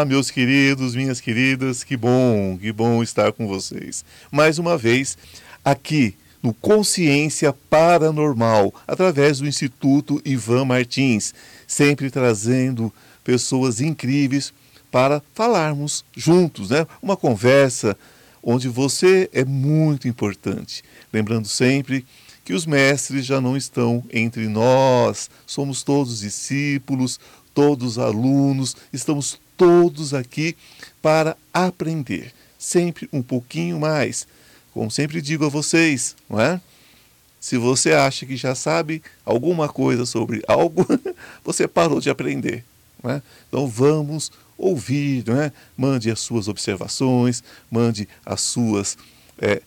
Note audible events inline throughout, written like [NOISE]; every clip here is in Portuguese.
Olá, meus queridos, minhas queridas, que bom, que bom estar com vocês. Mais uma vez, aqui no Consciência Paranormal, através do Instituto Ivan Martins, sempre trazendo pessoas incríveis para falarmos juntos, né? Uma conversa onde você é muito importante. Lembrando sempre que os mestres já não estão entre nós, somos todos discípulos, todos alunos, estamos todos aqui para aprender, sempre um pouquinho mais. Como sempre digo a vocês, não é? Se você acha que já sabe alguma coisa sobre algo, [LAUGHS] você parou de aprender. Não é? Então vamos ouvir, não é? mande as suas observações, mande as suas, é,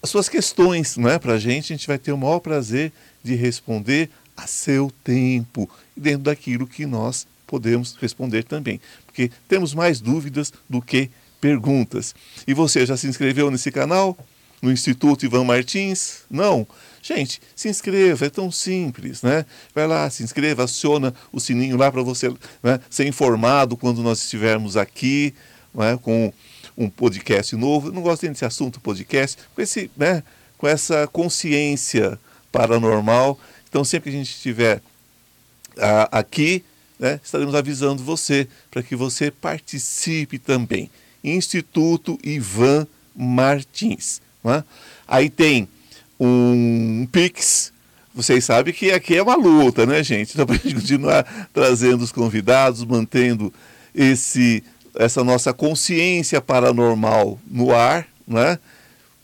as suas questões é? para a gente. A gente vai ter o maior prazer de responder a seu tempo, dentro daquilo que nós podemos responder também. Porque temos mais dúvidas do que perguntas. E você já se inscreveu nesse canal? No Instituto Ivan Martins? Não? Gente, se inscreva, é tão simples, né? Vai lá, se inscreva, aciona o sininho lá para você né, ser informado quando nós estivermos aqui né, com um podcast novo. Eu não gosto desse assunto podcast, com, esse, né, com essa consciência paranormal. Então, sempre que a gente estiver ah, aqui, né, estaremos avisando você para que você participe também. Instituto Ivan Martins. Né? Aí tem um Pix. Vocês sabem que aqui é uma luta, né, gente? Então, para a gente continuar trazendo os convidados, mantendo esse, essa nossa consciência paranormal no ar, né?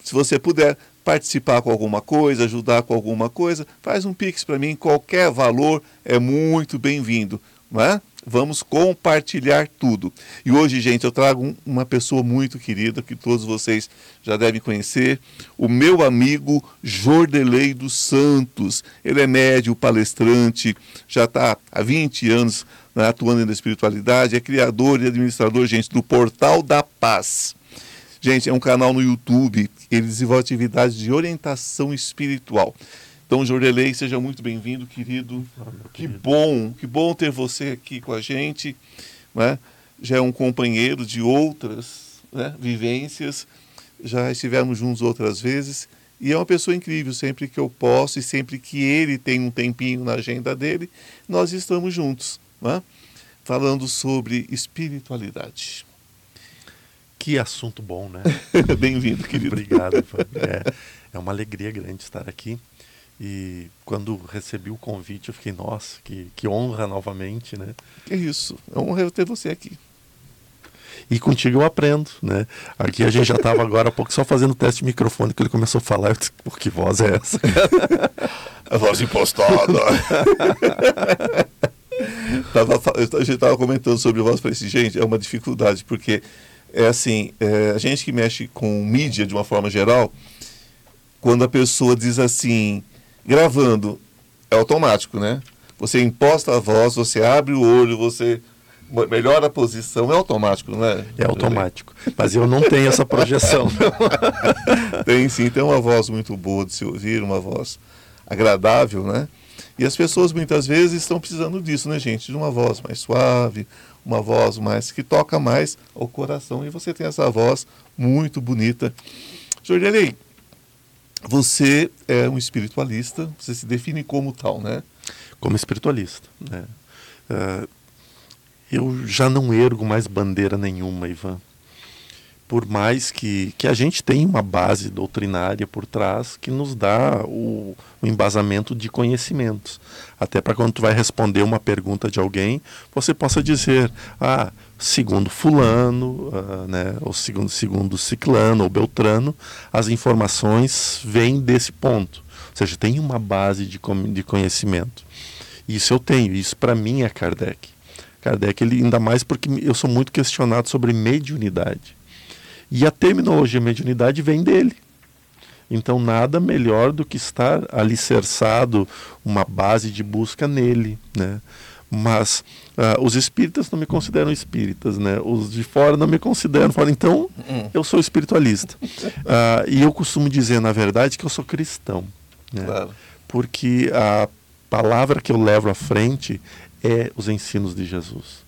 Se você puder participar com alguma coisa, ajudar com alguma coisa, faz um Pix para mim, qualquer valor é muito bem-vindo é? Vamos compartilhar tudo. E hoje, gente, eu trago uma pessoa muito querida que todos vocês já devem conhecer, o meu amigo Jordelei dos Santos. Ele é médio, palestrante, já está há 20 anos né, atuando na espiritualidade, é criador e administrador, gente, do Portal da Paz. Gente, é um canal no YouTube, ele desenvolve atividades de orientação espiritual. Então, Jordelei, seja muito bem-vindo, querido. Ah, que querido. bom, que bom ter você aqui com a gente. Né? Já é um companheiro de outras né, vivências, já estivemos juntos outras vezes. E é uma pessoa incrível, sempre que eu posso e sempre que ele tem um tempinho na agenda dele, nós estamos juntos, né? falando sobre espiritualidade. Que assunto bom, né? [LAUGHS] Bem-vindo, querido. Obrigado. É, é uma alegria grande estar aqui. E quando recebi o convite, eu fiquei, nossa, que, que honra novamente, né? É isso, é honra ter você aqui. E contigo eu aprendo, né? Aqui a gente já estava agora há pouco só fazendo teste de microfone, que ele começou a falar, eu disse, por que voz é essa? a voz impostada. [LAUGHS] tava, a gente estava comentando sobre voz, falei assim, gente, é uma dificuldade, porque é assim, é, a gente que mexe com mídia de uma forma geral, quando a pessoa diz assim, gravando, é automático, né? Você imposta a voz, você abre o olho, você melhora a posição, é automático, não é? É automático. Mas eu não tenho essa projeção. [LAUGHS] tem sim, tem uma voz muito boa de se ouvir, uma voz agradável, né? E as pessoas muitas vezes estão precisando disso, né, gente? De uma voz mais suave, uma voz mais que toca mais ao coração. E você tem essa voz muito bonita. Jordelei, você é um espiritualista, você se define como tal, né? Como espiritualista, né? Uh, eu já não ergo mais bandeira nenhuma, Ivan. Por mais que, que a gente tenha uma base doutrinária por trás que nos dá o, o embasamento de conhecimentos. Até para quando tu vai responder uma pergunta de alguém, você possa dizer, ah, segundo fulano, uh, né, ou segundo, segundo ciclano ou beltrano, as informações vêm desse ponto. Ou seja, tem uma base de, de conhecimento. Isso eu tenho, isso para mim é Kardec. Kardec, ele, ainda mais porque eu sou muito questionado sobre mediunidade. E a terminologia mediunidade vem dele. Então, nada melhor do que estar alicerçado, uma base de busca nele. Né? Mas uh, os espíritas não me consideram espíritas, né? Os de fora não me consideram fora. Então, eu sou espiritualista. Uh, [LAUGHS] e eu costumo dizer, na verdade, que eu sou cristão. Né? Claro. Porque a palavra que eu levo à frente é os ensinos de Jesus.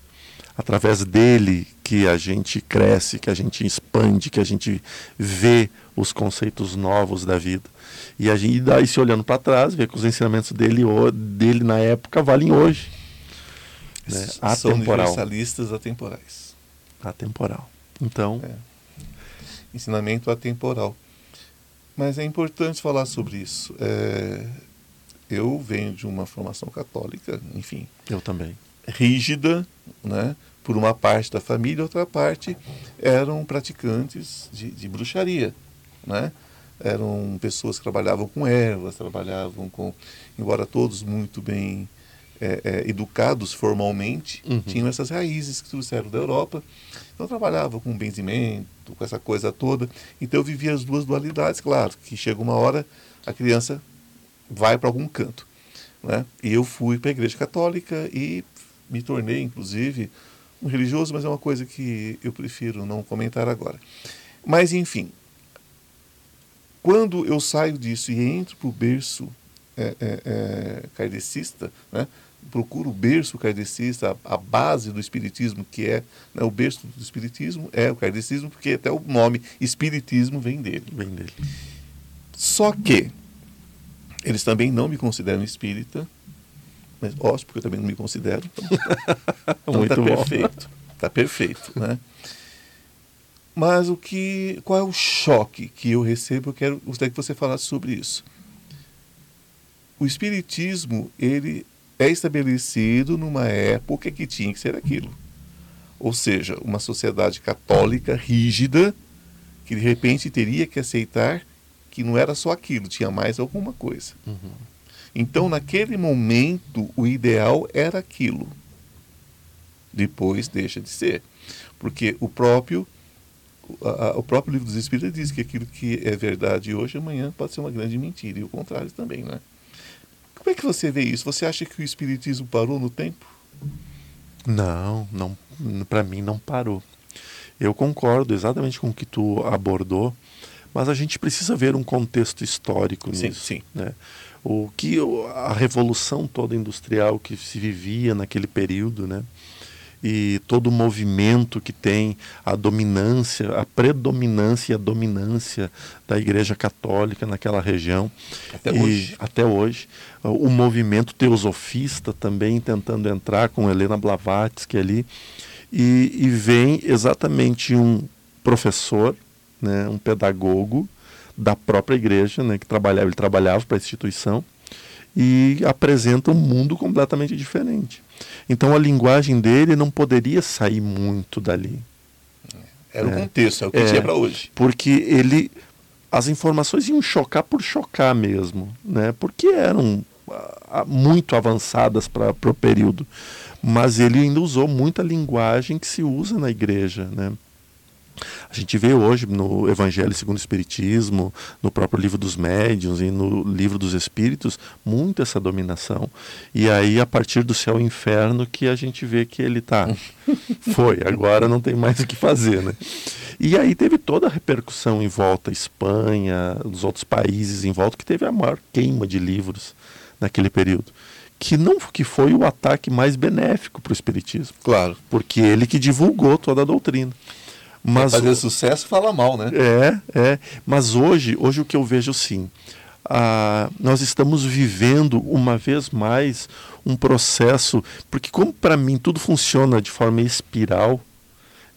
através dele que a gente cresce, que a gente expande, que a gente vê os conceitos novos da vida. E a gente daí se olhando para trás, vê que os ensinamentos dele, dele na época valem hoje. Né? São universalistas atemporais. Atemporal. Então. É. Ensinamento atemporal. Mas é importante falar sobre isso. É... Eu venho de uma formação católica, enfim. Eu também rígida, né? por uma parte da família, outra parte eram praticantes de, de bruxaria, né? Eram pessoas que trabalhavam com ervas, trabalhavam com, embora todos muito bem é, é, educados formalmente, uhum. tinham essas raízes que trouxeram da Europa. Então trabalhava com benzimento, com essa coisa toda. Então eu vivia as duas dualidades, claro, que chega uma hora a criança vai para algum canto. Né? E eu fui para a igreja católica e me tornei, inclusive, um religioso, mas é uma coisa que eu prefiro não comentar agora. Mas, enfim, quando eu saio disso e entro para o berço é, é, é, kardecista, né, procuro o berço kardecista, a, a, base do espiritismo, que é né, o berço do espiritismo, é o kardecismo, porque até o nome espiritismo vem dele. Vem dele. Só que eles também não me consideram espírita, mas gosto, porque eu também não me considero. Então, [LAUGHS] Muito tá perfeito. Está perfeito, né? Mas o que, qual é o choque que eu recebo? Eu quero gostaria que você falasse sobre isso. O espiritismo ele é estabelecido numa época que tinha que ser aquilo, ou seja, uma sociedade católica rígida que de repente teria que aceitar que não era só aquilo, tinha mais alguma coisa. Uhum. Então, naquele momento, o ideal era aquilo. Depois deixa de ser. Porque o próprio, a, o próprio livro dos Espíritos diz que aquilo que é verdade hoje, amanhã pode ser uma grande mentira. E o contrário também, né? Como é que você vê isso? Você acha que o Espiritismo parou no tempo? Não, não para mim não parou. Eu concordo exatamente com o que tu abordou, mas a gente precisa ver um contexto histórico nisso. Sim, sim. Né? o que a revolução toda industrial que se vivia naquele período, né? E todo o movimento que tem a dominância, a predominância e a dominância da Igreja Católica naquela região. Até e, hoje. Até hoje. O movimento teosofista também tentando entrar com Helena Blavatsky ali. E, e vem exatamente um professor, né, um pedagogo, da própria igreja, né, que trabalhava, ele trabalhava para a instituição, e apresenta um mundo completamente diferente. Então a linguagem dele não poderia sair muito dali. Era o é, contexto, é o que é, tinha para hoje. Porque ele as informações iam chocar por chocar mesmo, né? Porque eram ah, muito avançadas para o período. Mas ele ainda usou muita linguagem que se usa na igreja, né? A gente vê hoje no Evangelho segundo o Espiritismo, no próprio livro dos médiuns e no livro dos Espíritos, muito essa dominação. E aí, a partir do céu e inferno, que a gente vê que ele está. [LAUGHS] Foi, agora não tem mais o que fazer, né? E aí teve toda a repercussão em volta, Espanha, os outros países em volta, que teve a maior queima de livros naquele período que não que foi o ataque mais benéfico para o espiritismo. Claro. Porque ele que divulgou toda a doutrina. Mas fazer sucesso fala mal, né? É, é. Mas hoje, hoje o que eu vejo sim, ah, nós estamos vivendo uma vez mais um processo, porque como para mim tudo funciona de forma espiral,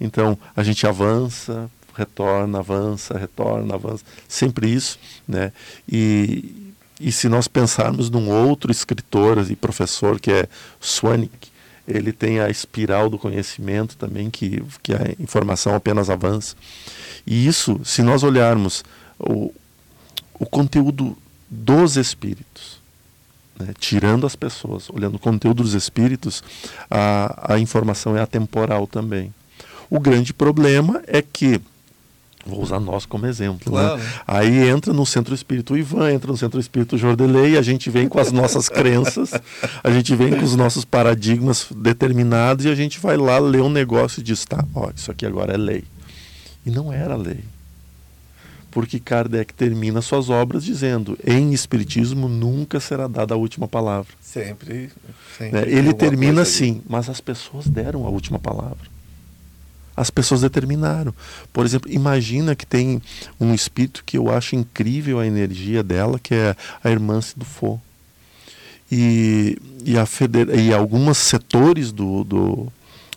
então a gente avança, retorna, avança, retorna, avança, sempre isso, né? E, e se nós pensarmos num outro escritor e professor que é Swanick, ele tem a espiral do conhecimento também, que, que a informação apenas avança. E isso, se nós olharmos o, o conteúdo dos espíritos, né, tirando as pessoas, olhando o conteúdo dos espíritos, a, a informação é atemporal também. O grande problema é que Vou usar nós como exemplo. Né? Claro. Né? Aí entra no centro espírito Ivan, entra no centro espírito Jordelei, a gente vem com as nossas crenças, a gente vem com os nossos paradigmas determinados e a gente vai lá ler um negócio e diz: tá, ó, isso aqui agora é lei. E não era lei. porque Kardec termina suas obras dizendo: em Espiritismo nunca será dada a última palavra. Sempre. sempre né? Ele termina assim, mas as pessoas deram a última palavra. As pessoas determinaram. Por exemplo, imagina que tem um espírito que eu acho incrível a energia dela, que é a irmã Sidufo. E, e, a feder... e alguns setores do, do,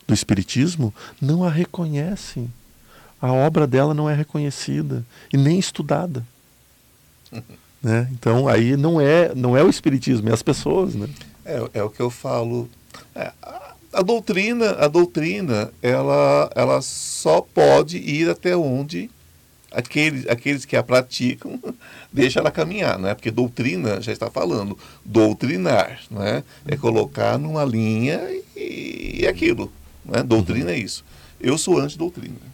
do Espiritismo não a reconhecem a obra dela não é reconhecida e nem estudada. [LAUGHS] né? Então aí não é não é o espiritismo, é as pessoas, né? É, é o que eu falo. É, a, doutrina, a doutrina, ela, ela só pode ir até onde aqueles, aqueles que a praticam [LAUGHS] deixa ela caminhar, não é? Porque doutrina já está falando, doutrinar, não é? É colocar numa linha e, e aquilo, não é? Doutrina é isso. Eu sou anti-doutrina.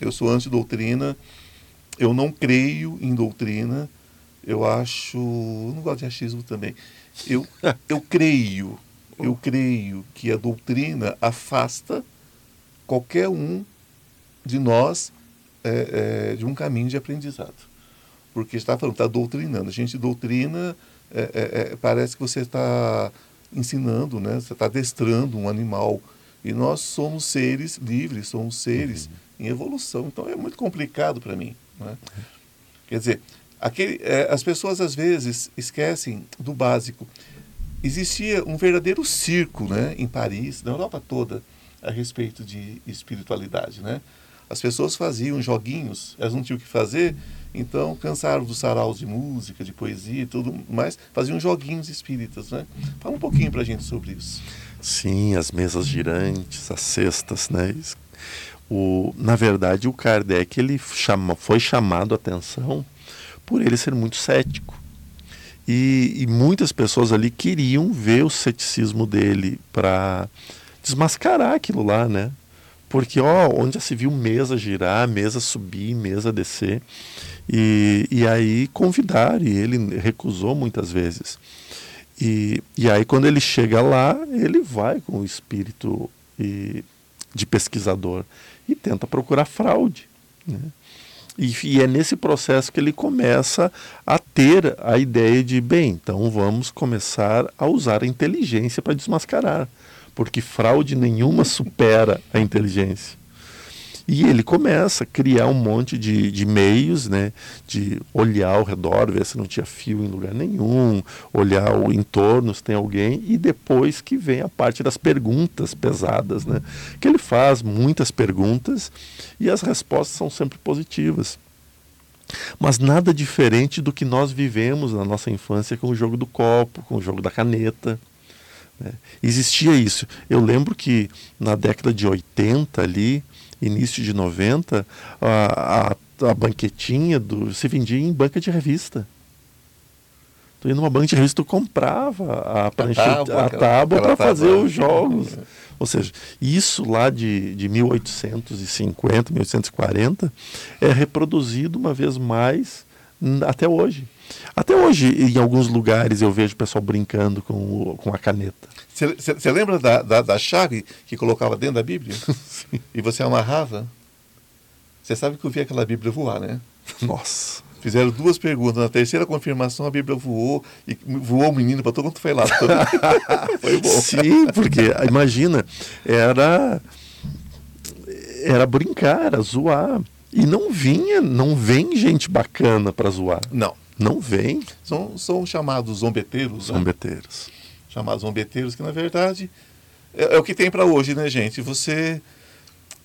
Eu sou anti-doutrina, eu não creio em doutrina, eu acho. Não gosto de achismo também. Eu, eu creio, eu creio que a doutrina afasta qualquer um de nós é, é, de um caminho de aprendizado. Porque está falando, está doutrinando. A gente doutrina, é, é, é parece que você está ensinando, né? você está adestrando um animal. E nós somos seres livres, somos seres. Uhum em evolução. Então é muito complicado para mim. Né? Quer dizer, aquele, é, as pessoas às vezes esquecem do básico. Existia um verdadeiro circo né, em Paris, na Europa toda, a respeito de espiritualidade. Né? As pessoas faziam joguinhos, elas não tinham o que fazer, então cansaram dos saraus de música, de poesia e tudo mais, faziam joguinhos espíritas. Né? Fala um pouquinho para a gente sobre isso. Sim, as mesas girantes, as cestas, né? O, na verdade, o Kardec ele chama, foi chamado a atenção por ele ser muito cético. E, e muitas pessoas ali queriam ver o ceticismo dele para desmascarar aquilo lá, né? Porque, ó, onde já se viu mesa girar, mesa subir, mesa descer. E, e aí convidaram, e ele recusou muitas vezes. E, e aí, quando ele chega lá, ele vai com o espírito e, de pesquisador e tenta procurar fraude. Né? E, e, é nesse processo que ele começa a ter a ideia de, bem, então vamos começar a usar a inteligência para desmascarar, porque fraude nenhuma supera a inteligência. E ele começa a criar um monte de, de meios, né, de olhar ao redor, ver se não tinha fio em lugar nenhum, olhar o entorno se tem alguém, e depois que vem a parte das perguntas pesadas, né, que ele faz muitas perguntas e as respostas são sempre positivas. Mas nada diferente do que nós vivemos na nossa infância com o jogo do copo, com o jogo da caneta. Né? Existia isso. Eu lembro que na década de 80 ali, início de 90, a, a, a banquetinha do, se vendia em banca de revista. Tu ia numa banca de revista, tu comprava a, prancheta, a tábua para fazer os jogos. Ou seja, isso lá de, de 1850, 1840 é reproduzido uma vez mais até hoje. Até hoje, em alguns lugares, eu vejo o pessoal brincando com, com a caneta. Você lembra da, da, da, chave que colocava dentro da Bíblia? [LAUGHS] e você amarrava? Você sabe que eu vi aquela Bíblia voar, né? Nossa. Fizeram duas perguntas. Na terceira confirmação, a Bíblia voou e voou o menino para todo mundo foi lá. [LAUGHS] foi bom. Sim, porque imagina, era era brincar, era zoar. E não vinha, não vem gente bacana para zoar. Não. Não vem. São, são chamados zombeteiros. Né? Zombeteiros. Né? Chamados zombeteiros, que na verdade é, é o que tem para hoje, né, gente? Você.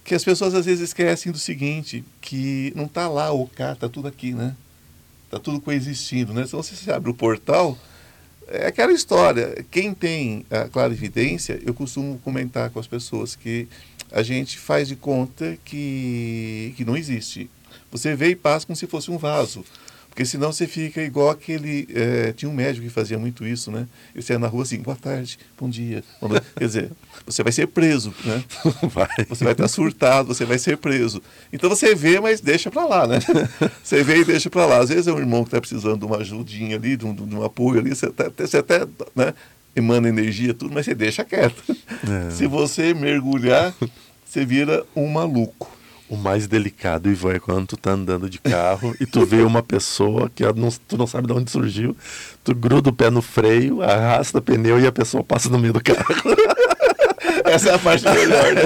Que as pessoas às vezes esquecem do seguinte, que não está lá ou cá, está tudo aqui, né? Está tudo coexistindo, né? Se você abre o portal, é aquela história. Quem tem a clara evidência, eu costumo comentar com as pessoas que a gente faz de conta que, que não existe. Você vê e passa como se fosse um vaso. Porque senão você fica igual aquele. É, tinha um médico que fazia muito isso, né? Ele saia na rua assim, boa tarde, bom dia. Quer dizer, você vai ser preso, né? [LAUGHS] Vai. Você vai estar surtado, você vai ser preso. Então você vê, mas deixa para lá, né? [LAUGHS] Você vê e deixa para lá. Às vezes é um irmão que está precisando de uma ajudinha ali, de um, de um apoio ali, você até, você até né, emana energia, tudo, mas você deixa quieto. É. Se você mergulhar, você vira um maluco. O mais delicado, Ivan, é quando tu tá andando de carro e tu vê uma pessoa que não, tu não sabe de onde surgiu, tu gruda o pé no freio, arrasta o pneu e a pessoa passa no meio do carro. [LAUGHS] Essa é a parte melhor, né?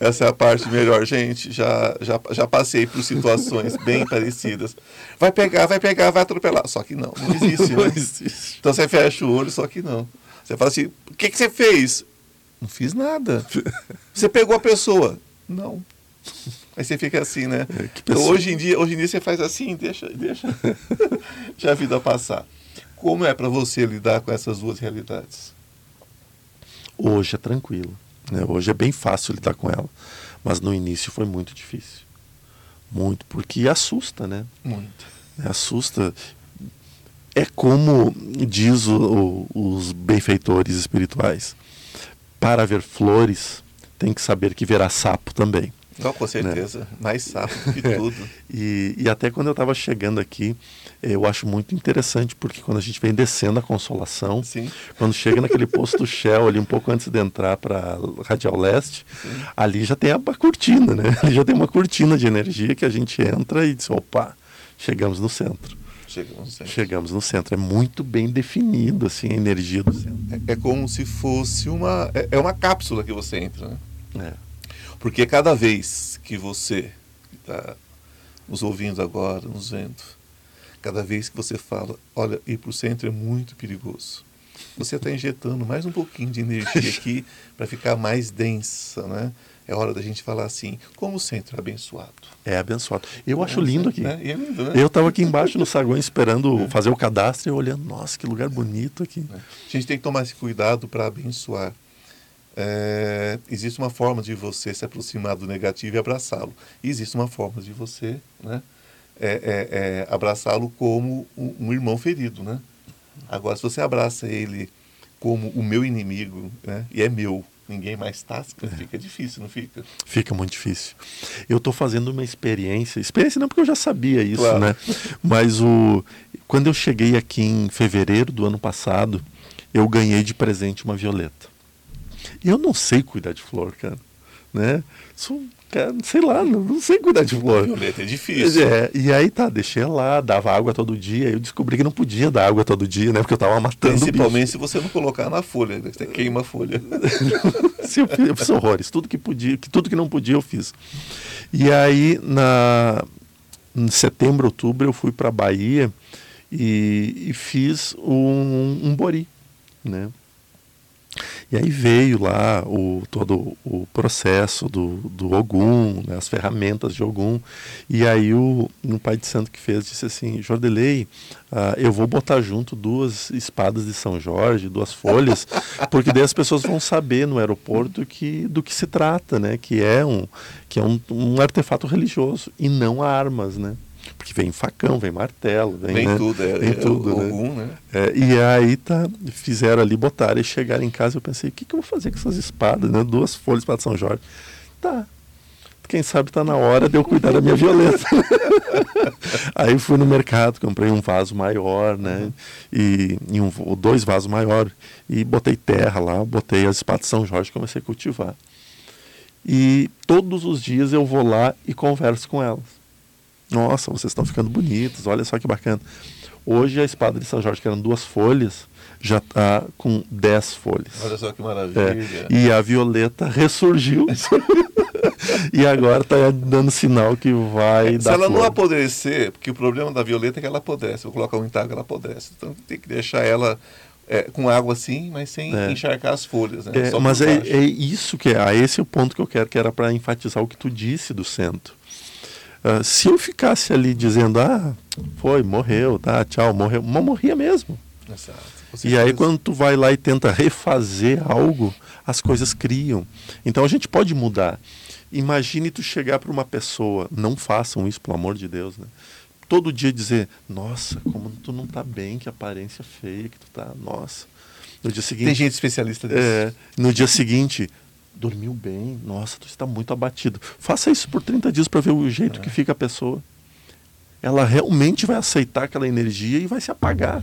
Essa é a parte melhor, gente. Já, já, já passei por situações bem parecidas. Vai pegar, vai pegar, vai atropelar. Só que não, não existe. Não né? existe. Então você fecha o olho, só que não. Você fala assim: o que, que você fez? Não fiz nada. [LAUGHS] Você pegou a pessoa? Não. [LAUGHS] Aí você fica assim, né? É, então, hoje, em dia, hoje em dia você faz assim, deixa, deixa, [LAUGHS] deixa a vida passar. Como é para você lidar com essas duas realidades? Hoje é tranquilo. Né? Hoje é bem fácil lidar com ela. Mas no início foi muito difícil. Muito, porque assusta, né? Muito. Assusta. É como diz o, o, os benfeitores espirituais: para ver flores, tem que saber que verá sapo também. Não, com certeza. Né? Mais do que [LAUGHS] é. tudo. e, e até quando eu estava chegando aqui, eu acho muito interessante, porque quando a gente vem descendo a Consolação, Sim. quando chega naquele posto Shell ali um pouco antes de entrar para Radial Leste, Sim. ali já tem a, a cortina, né? [LAUGHS] Ali já tem uma cortina de energia que a gente entra e diz, opa, chegamos no centro. Chegamos no centro. Chegamos no centro. É muito bem definido assim, a energia do centro. É, é como se fosse uma. É, é uma cápsula que você entra, né? É. Porque cada vez que você está nos ouvindo agora, nos vendo, cada vez que você fala, olha, ir para o centro é muito perigoso, você está injetando mais um pouquinho de energia [LAUGHS] aqui para ficar mais densa, né? É hora da gente falar assim, como o centro é abençoado. É abençoado. Eu acho lindo aqui. Né? É lindo, né? Eu estava aqui embaixo no saguão esperando [LAUGHS] é. fazer o cadastro e olhando, nossa, que lugar bonito aqui. É. A gente tem que tomar esse cuidado para abençoar é, existe uma forma de você se aproximar do negativo e abraçá-lo. Existe uma forma de você né, é, é, é, abraçá-lo como um, um, irmão ferido. Né? Agora, se você abraça ele como o meu inimigo, né, e é meu, ninguém mais tasca, é. fica difícil, não fica? Fica muito difícil. Eu estou fazendo uma experiência, experiência não porque eu já sabia isso, claro. né? Mas o, quando eu cheguei aqui em fevereiro do ano passado, eu ganhei de presente uma violeta. Eu não sei cuidar de flor, cara. Né? Sou, cara, sei lá, não, não sei cuidar de flor. Violeta é difícil. É, e aí tá, deixei lá, dava água todo dia. Eu descobri que não podia dar água todo dia, né? Porque eu tava matando Principalmente se você não colocar na folha, né? você queima a folha. [LAUGHS] eu, fiz, eu fiz horrores, tudo que podia, que tudo que não podia eu fiz. E aí na em setembro, outubro eu fui para Bahia e, e fiz um, um bori, né? E aí veio lá o, todo o processo do, do Ogum, né, as ferramentas de Ogum. E aí o, um pai de santo que fez disse assim, Jordelei, uh, eu vou botar junto duas espadas de São Jorge, duas folhas, [LAUGHS] porque daí as pessoas vão saber no aeroporto que, do que se trata, né? Que é um, que é um, um artefato religioso e não armas, né? Porque vem facão, vem martelo, vem, vem né? tudo, é, vem é, tudo, né? Algum, né? É, e aí tá, fizeram ali, botaram e chegaram em casa. Eu pensei, o que, que eu vou fazer com essas espadas, né? Duas folhas para São Jorge. Tá. Quem sabe tá na hora de eu cuidar da minha violeta. [LAUGHS] aí fui no mercado, comprei um vaso maior, né? Uhum. E, e um, dois vasos maiores. E botei terra lá, botei as espadas de São Jorge e comecei a cultivar. E todos os dias eu vou lá e converso com elas. Nossa, vocês estão ficando bonitos, olha só que bacana. Hoje a espada de São Jorge, que eram duas folhas, já está com dez folhas. Olha só que maravilha. É. E a violeta ressurgiu. [LAUGHS] e agora está dando sinal que vai é, dar. Se ela flor. não apodrecer, porque o problema da violeta é que ela apodrece. Eu colocar um entalho, ela apodrece. Então tem que deixar ela é, com água sim, mas sem é. encharcar as folhas. Né? É, mas é, é, isso que é. Ah, esse é o ponto que eu quero, que era para enfatizar o que tu disse do centro. Uh, se eu ficasse ali dizendo, ah, foi, morreu, tá, tchau, morreu, mas morria mesmo. Exato. E aí quando tu vai lá e tenta refazer algo, as coisas criam. Então a gente pode mudar. Imagine tu chegar para uma pessoa, não façam isso, pelo amor de Deus, né? Todo dia dizer, nossa, como tu não tá bem, que aparência feia que tu tá, nossa. No dia seguinte. Tem gente especialista nisso. É, no dia seguinte, dormiu bem, nossa, tu está muito abatido. Faça isso por 30 dias para ver o jeito é. que fica a pessoa. Ela realmente vai aceitar aquela energia e vai se apagar.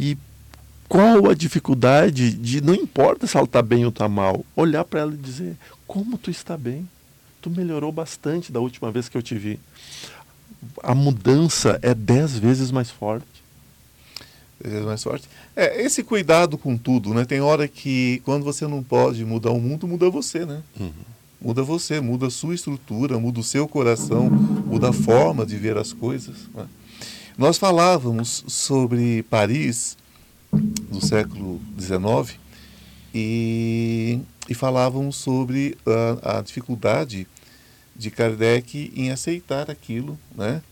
E qual a dificuldade de, não importa se ela está bem ou está mal, olhar para ela e dizer: como tu está bem? tu melhorou bastante da última vez que eu te vi. A mudança é dez vezes mais forte. Vezes mais forte. É, esse cuidado com tudo, né? Tem hora que quando você não pode mudar o mundo, muda você, né? Uhum. Muda você, muda a sua estrutura, muda o seu coração, muda a forma de ver as coisas. Né? Nós falávamos sobre Paris do século XIX e, e falávamos sobre a, a dificuldade de Kardec em aceitar aquilo, né?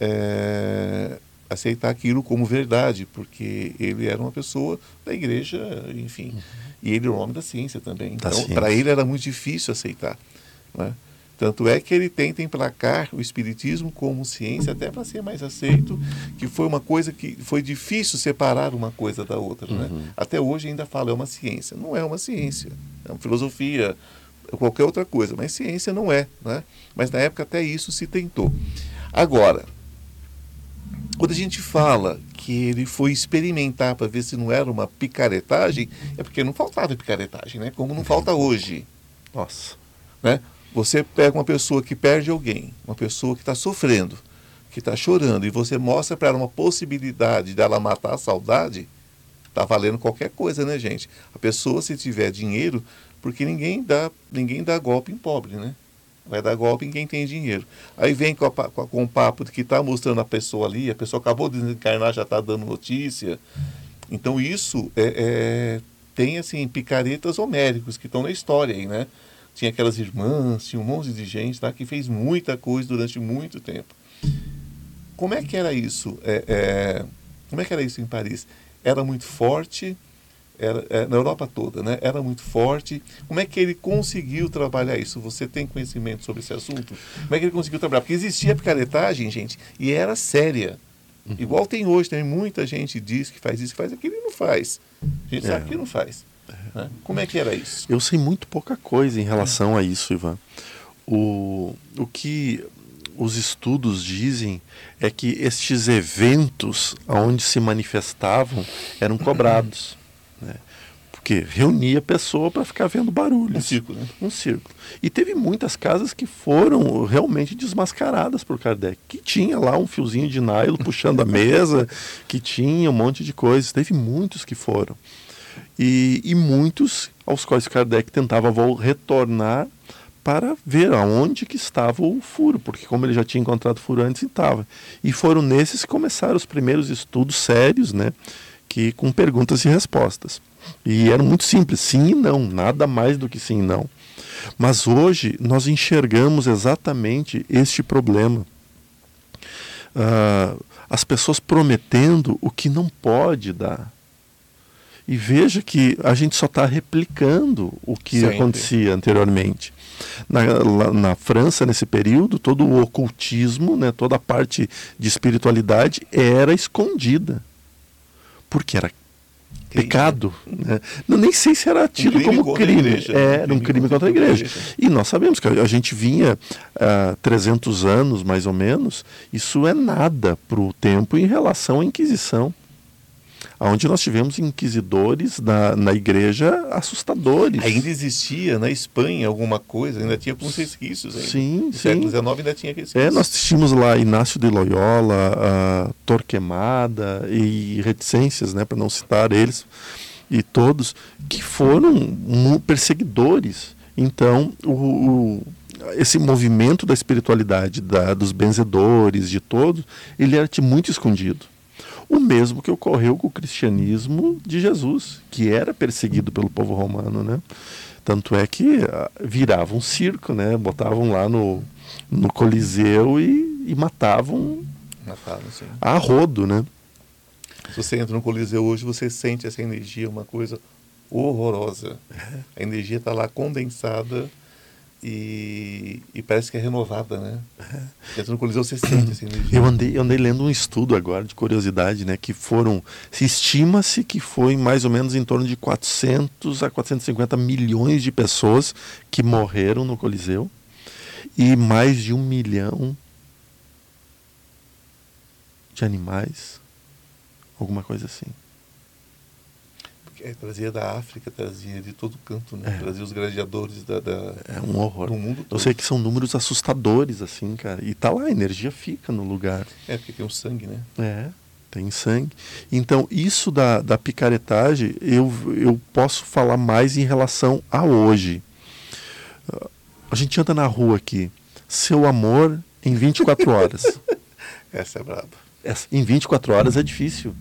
É, aceitar aquilo como verdade, porque ele era uma pessoa da igreja, enfim, uhum. e ele era um homem da ciência também. Então, para ele era muito difícil aceitar. Né? Tanto é que ele tenta emplacar o espiritismo como ciência, até para ser mais aceito, que foi uma coisa que foi difícil separar uma coisa da outra. Né? Uhum. Até hoje ainda fala é uma ciência. Não é uma ciência, é uma filosofia, qualquer outra coisa, mas ciência não é. Né? Mas na época até isso se tentou. Agora, quando a gente fala que ele foi experimentar para ver se não era uma picaretagem, é porque não faltava picaretagem, né? Como não falta hoje. Nossa. Né? Você pega uma pessoa que perde alguém, uma pessoa que está sofrendo, que está chorando, e você mostra para ela uma possibilidade dela matar a saudade, está valendo qualquer coisa, né, gente? A pessoa, se tiver dinheiro, porque ninguém dá, ninguém dá golpe em pobre, né? Vai dar golpe em quem tem dinheiro. Aí vem com, a, com o papo de que está mostrando a pessoa ali, a pessoa acabou de desencarnar, já está dando notícia. Então isso é, é, tem assim picaretas homéricos que estão na história aí, né? Tinha aquelas irmãs, tinha um monte de gente tá, que fez muita coisa durante muito tempo. Como é que era isso? É, é, como é que era isso em Paris? Era muito forte, era, é, na Europa toda, né? Era muito forte. Como é que ele conseguiu trabalhar isso? Você tem conhecimento sobre esse assunto? Como é que ele conseguiu trabalhar? Porque existia picaretagem, gente, e era séria. Uhum. Igual tem hoje, tem muita gente diz que faz isso, que faz aquilo e não faz. A gente é. sabe que não faz. Né? Como é que era isso? Eu sei muito pouca coisa em relação a isso, Ivan. O, o que os estudos dizem é que estes eventos onde se manifestavam eram cobrados. Porque reunia a pessoa para ficar vendo barulho. Um círculo, né? Um círculo. E teve muitas casas que foram realmente desmascaradas por Kardec. Que tinha lá um fiozinho de nylon [LAUGHS] puxando a mesa, que tinha um monte de coisas. Teve muitos que foram. E, e muitos aos quais Kardec tentava retornar para ver aonde que estava o furo, porque como ele já tinha encontrado furo antes, estava. E foram nesses que começaram os primeiros estudos sérios, né? que com perguntas e respostas. E eram muito simples, sim e não, nada mais do que sim e não. Mas hoje nós enxergamos exatamente este problema. Uh, as pessoas prometendo o que não pode dar. E veja que a gente só está replicando o que Sempre. acontecia anteriormente. Na, na, França, nesse período, todo o ocultismo, né, toda a parte de espiritualidade era escondida porque era. Pecado. Né? Não, nem sei se era tido um como crime. Igreja, é, era um crime, contra, a igreja. igreja. E nós sabemos que a gente vinha há uh, 300 anos, mais ou menos, isso é nada para o tempo em relação à Inquisição onde nós tivemos inquisidores na, na igreja assustadores. Ainda existia na Espanha alguma coisa, ainda tinha alguns resquícios. Ainda. Sim, no sim. século XIX ainda tinha resquícios. É, nós tínhamos lá Inácio de Loyola, Torquemada e reticências, né, para não citar eles, e todos, que foram perseguidores. Então, o, o esse movimento da espiritualidade da, dos benzedores, de todos, ele era muito escondido. O mesmo que ocorreu com o cristianismo de Jesus, que era perseguido pelo povo romano, né? Tanto é que uh, virava um circo, né? Botavam lá no, no Coliseu e, e matavam sim. a rodo, né? Se você entra no Coliseu hoje, você sente essa energia, uma coisa horrorosa. É. A energia está lá condensada e, e, parece que é renovada, né? [LAUGHS] Entra no Coliseu, você sente essa energia. Eu andei, eu andei lendo um estudo agora, de curiosidade, né? Que foram, se estima-se que foi mais ou menos em torno de 400 a 450 milhões de pessoas que morreram no Coliseu e mais de um milhão de animais, alguma coisa assim. É, trazia da África, trazia de todo canto, né? É. Trazia os gladiadores da, da, É um horror. do mundo todo. Eu sei que são números assustadores, assim, cara. E tá lá, a energia fica no lugar. É, porque tem o sangue, né? É, tem sangue. Então, isso da, da picaretagem, eu, eu posso falar mais em relação a hoje. A gente anda na rua aqui. Seu amor em 24 horas. [LAUGHS] Essa é braba. Essa, em 24 horas é difícil.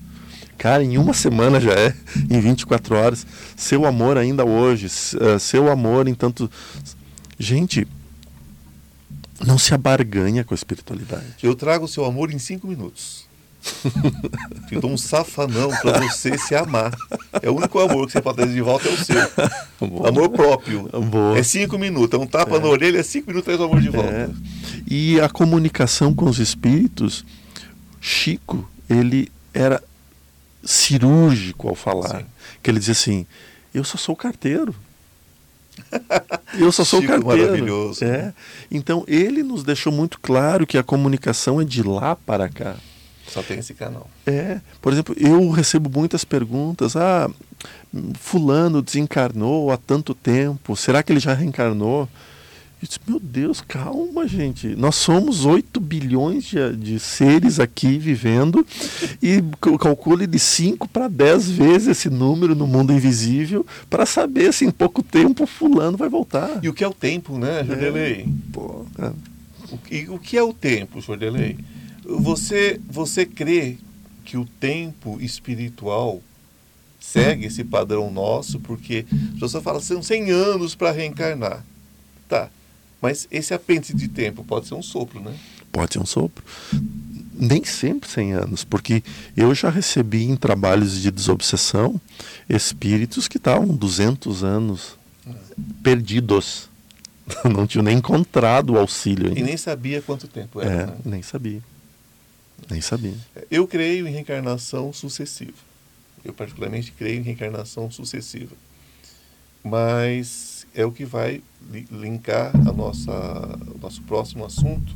Cara, em uma semana já é, em 24 horas. Seu amor ainda hoje, uh, seu amor em tanto. Gente, não se abarganha com a espiritualidade. Eu trago o seu amor em cinco minutos. Te dou um safanão para você se amar. É o único amor que você pode trazer de volta é o seu. Boa. Amor próprio. Boa. É cinco minutos. É um tapa é. na orelha, é cinco minutos traz o amor de volta. É. E a comunicação com os espíritos, Chico, ele era cirúrgico ao falar. Sim. Que ele dizia assim: Eu só sou carteiro. [LAUGHS] Eu só sou Chico carteiro. Maravilhoso. É. Então ele nos deixou muito claro que a comunicação é de lá para cá. Só tem esse canal. É. Por exemplo, eu recebo muitas perguntas. Ah, fulano desencarnou há tanto tempo. Será que ele já reencarnou? Eu disse, meu Deus, calma, gente. Nós somos 8 bilhões de, de seres aqui vivendo e calcule de 5 para 10 vezes esse número no mundo invisível para saber se em pouco tempo fulano vai voltar. E o que é o tempo, né, Jordelei? É, pô, é. O, o que é o tempo, Jordelei? Você, você crê que o tempo espiritual segue esse padrão nosso? Porque a pessoa fala, são 100 anos para reencarnar. Tá, mas esse apêndice de tempo pode ser um sopro, né? Pode ser um sopro. Nem sempre 100 anos, porque eu já recebi em trabalhos de desobsessão espíritos que estavam 200 anos perdidos. [LAUGHS] Não tinham nem encontrado o auxílio ainda. E nem sabia quanto tempo era. É, né? nem sabia. Nem sabia. Eu creio em reencarnação sucessiva. Eu particularmente creio em reencarnação sucessiva. Mas é o que vai linkar a nossa, o nosso próximo assunto.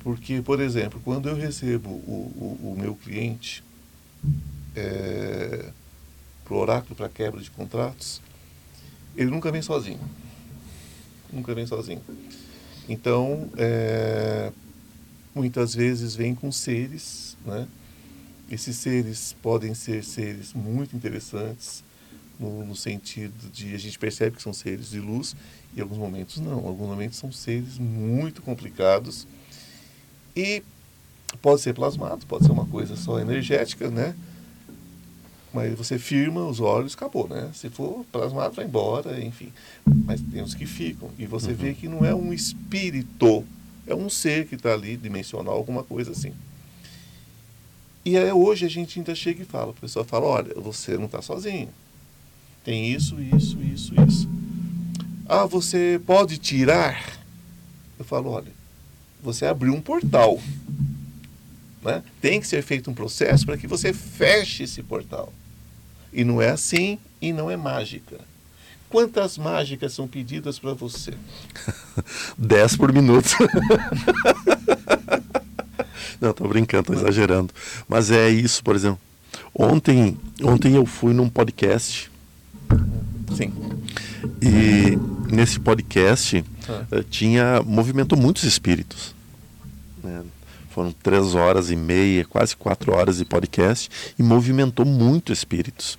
Porque, por exemplo, quando eu recebo o, o, o meu cliente é, para o oráculo para quebra de contratos, ele nunca vem sozinho. Nunca vem sozinho. Então, é, muitas vezes vem com seres, né? Esses seres podem ser seres muito interessantes, no, no, sentido de a gente percebe que são seres de luz e alguns momentos não, alguns momentos são seres muito complicados e pode ser plasmado, pode ser uma coisa só energética, né? Mas você firma os olhos, acabou, né? Se for plasmado, vai embora, enfim. Mas tem os que ficam. E você uhum. vê que não é um espírito, é um ser que está ali, dimensional, alguma coisa assim. E aí, hoje a gente ainda chega e fala, a pessoa fala, olha, você não está sozinho tem isso, isso, isso, isso. Ah, você pode tirar? Eu falo, olha, você abriu um portal. Né? Tem que ser feito um processo para que você feche esse portal. E não é assim e não é mágica. Quantas mágicas são pedidas para você? [LAUGHS] Dez por minuto. [LAUGHS] não, estou brincando, estou exagerando. Mas é isso, por exemplo. Ontem, ontem eu fui num podcast Sim. E nesse podcast ah. tinha movimentou muitos espíritos. Né? Foram três horas e meia, quase quatro horas de podcast e movimentou muito espíritos.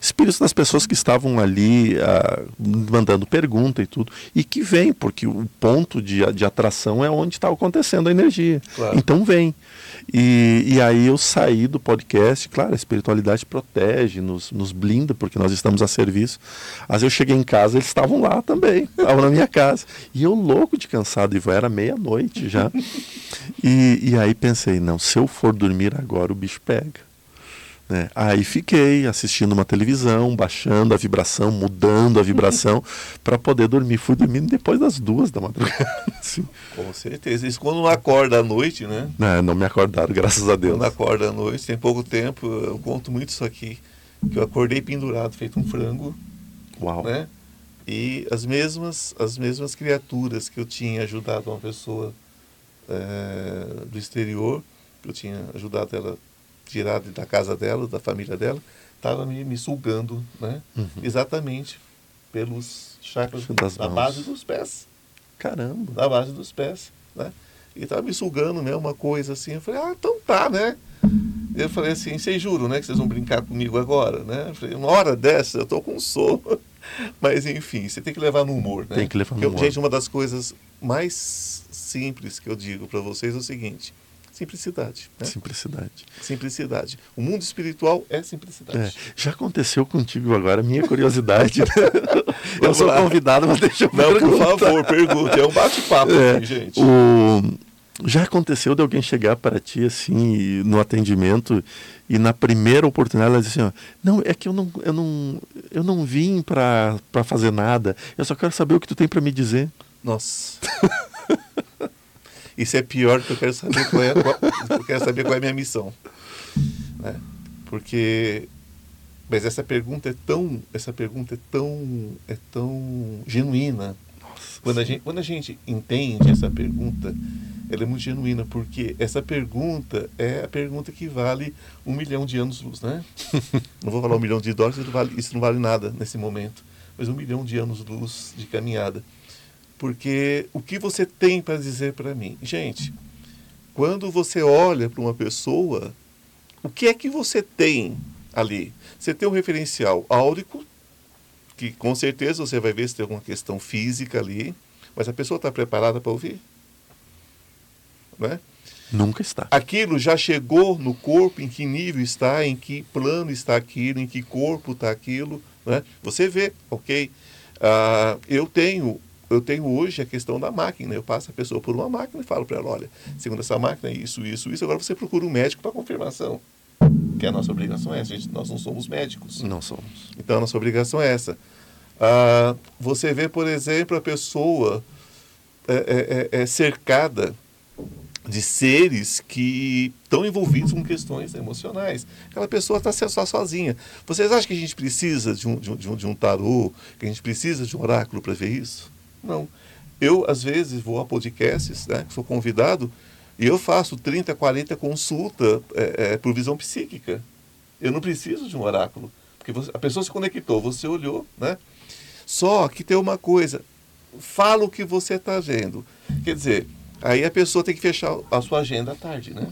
Espíritos das pessoas que estavam ali ah, mandando pergunta e tudo. E que vem, porque o ponto de, de atração é onde está acontecendo a energia. Claro. Então vem. E, e aí eu saí do podcast, claro, a espiritualidade protege, nos, nos blinda, porque nós estamos a serviço. Mas eu cheguei em casa, eles estavam lá também, [LAUGHS] estavam na minha casa. E eu louco de cansado, e era meia-noite já. [LAUGHS] E, e aí pensei, não, se eu for dormir agora, o bicho pega. Né? Aí fiquei assistindo uma televisão, baixando a vibração, mudando a vibração [LAUGHS] para poder dormir. Fui dormindo depois das duas da madrugada. [LAUGHS] Assim. Com certeza. Isso quando não acorda à noite, né? Não, não me acordaram, graças a Deus. Quando acorda à noite, tem pouco tempo, eu conto muito isso aqui, que eu acordei pendurado, feito um frango. Uau. Né? E as mesmas, as mesmas criaturas que eu tinha ajudado uma pessoa é, do exterior, que eu tinha ajudado ela tirada da casa dela, da família dela, estava me, me sugando, né? Uhum. Exatamente pelos chakras Das da mãos. base dos pés, Caramba. da base dos pés, né? E estava me sugando, né? Uma coisa assim. Eu falei, ah, então tá, né? Eu falei assim, vocês juram, né? Que vocês vão brincar comigo agora, né? Eu falei, uma hora dessa, eu tô com sono. [LAUGHS] Mas enfim, você tem que levar no humor, né? Tem que levar no humor. Gente, uma das coisas mais simples que eu digo para vocês é o seguinte: simplicidade. Né? Simplicidade. Simplicidade. O mundo espiritual é simplicidade. É, já aconteceu contigo agora, minha curiosidade. né? [LAUGHS] [LAUGHS] eu sou lá. convidado, mas deixa eu Não, por perguntar. favor, pergunte. É um bate-papo É, aqui, gente. o... Já aconteceu de alguém chegar para ti assim no atendimento e na primeira oportunidade ela diz assim, ó, não, é que eu não, eu não, eu não vim para fazer nada, eu só quero saber o que tu tem para me dizer. Nossa. [LAUGHS] Isso é pior que eu quero saber qual é, qual- eu quero saber qual é a minha missão. né? Porque mas essa pergunta é tão, essa pergunta é tão, é tão genuína. Nossa, Quando a gente, quando a gente entende essa pergunta, ela é muito genuína, porque essa pergunta é a pergunta que vale um milhão de anos-luz, né? [LAUGHS] não vou falar um milhão de dólares, isso não vale, isso não vale nada nesse momento, mas um milhão de anos-luz de caminhada. Porque o que você tem para dizer para mim? Gente, quando você olha para uma pessoa, o que é que você tem ali? Você tem um referencial áurico, que com certeza você vai ver se tem alguma questão física ali, mas a pessoa está preparada para ouvir? Né? Nunca está. Aquilo já chegou no corpo, em que nível está, em que plano está aquilo, em que corpo está aquilo. Né? Você vê, ok? Ah, eu tenho eu tenho hoje a questão da máquina. Eu passo a pessoa por uma máquina e falo para ela, olha, segundo essa máquina, isso, isso, isso. Agora você procura um médico para confirmação. Que a nossa obrigação é essa. Gente, nós não somos médicos. Não somos. Então, a nossa obrigação é essa. Ah, você vê, por exemplo, a pessoa é, é, é- é cercada de seres que estão envolvidos com questões emocionais. Aquela pessoa está só sozinha. Vocês acham que a gente precisa de um, de um, de um tarô, que a gente precisa de um oráculo para ver isso? Não. Eu, às vezes, vou a podcasts, né, que sou convidado, e eu faço 30, 40 consultas é, é, por visão psíquica. Eu não preciso de um oráculo. Porque você- a pessoa se conectou, você olhou, né? Só que tem uma coisa, fala o que você está vendo. Quer dizer, aí a pessoa tem que fechar a sua agenda à tarde, né?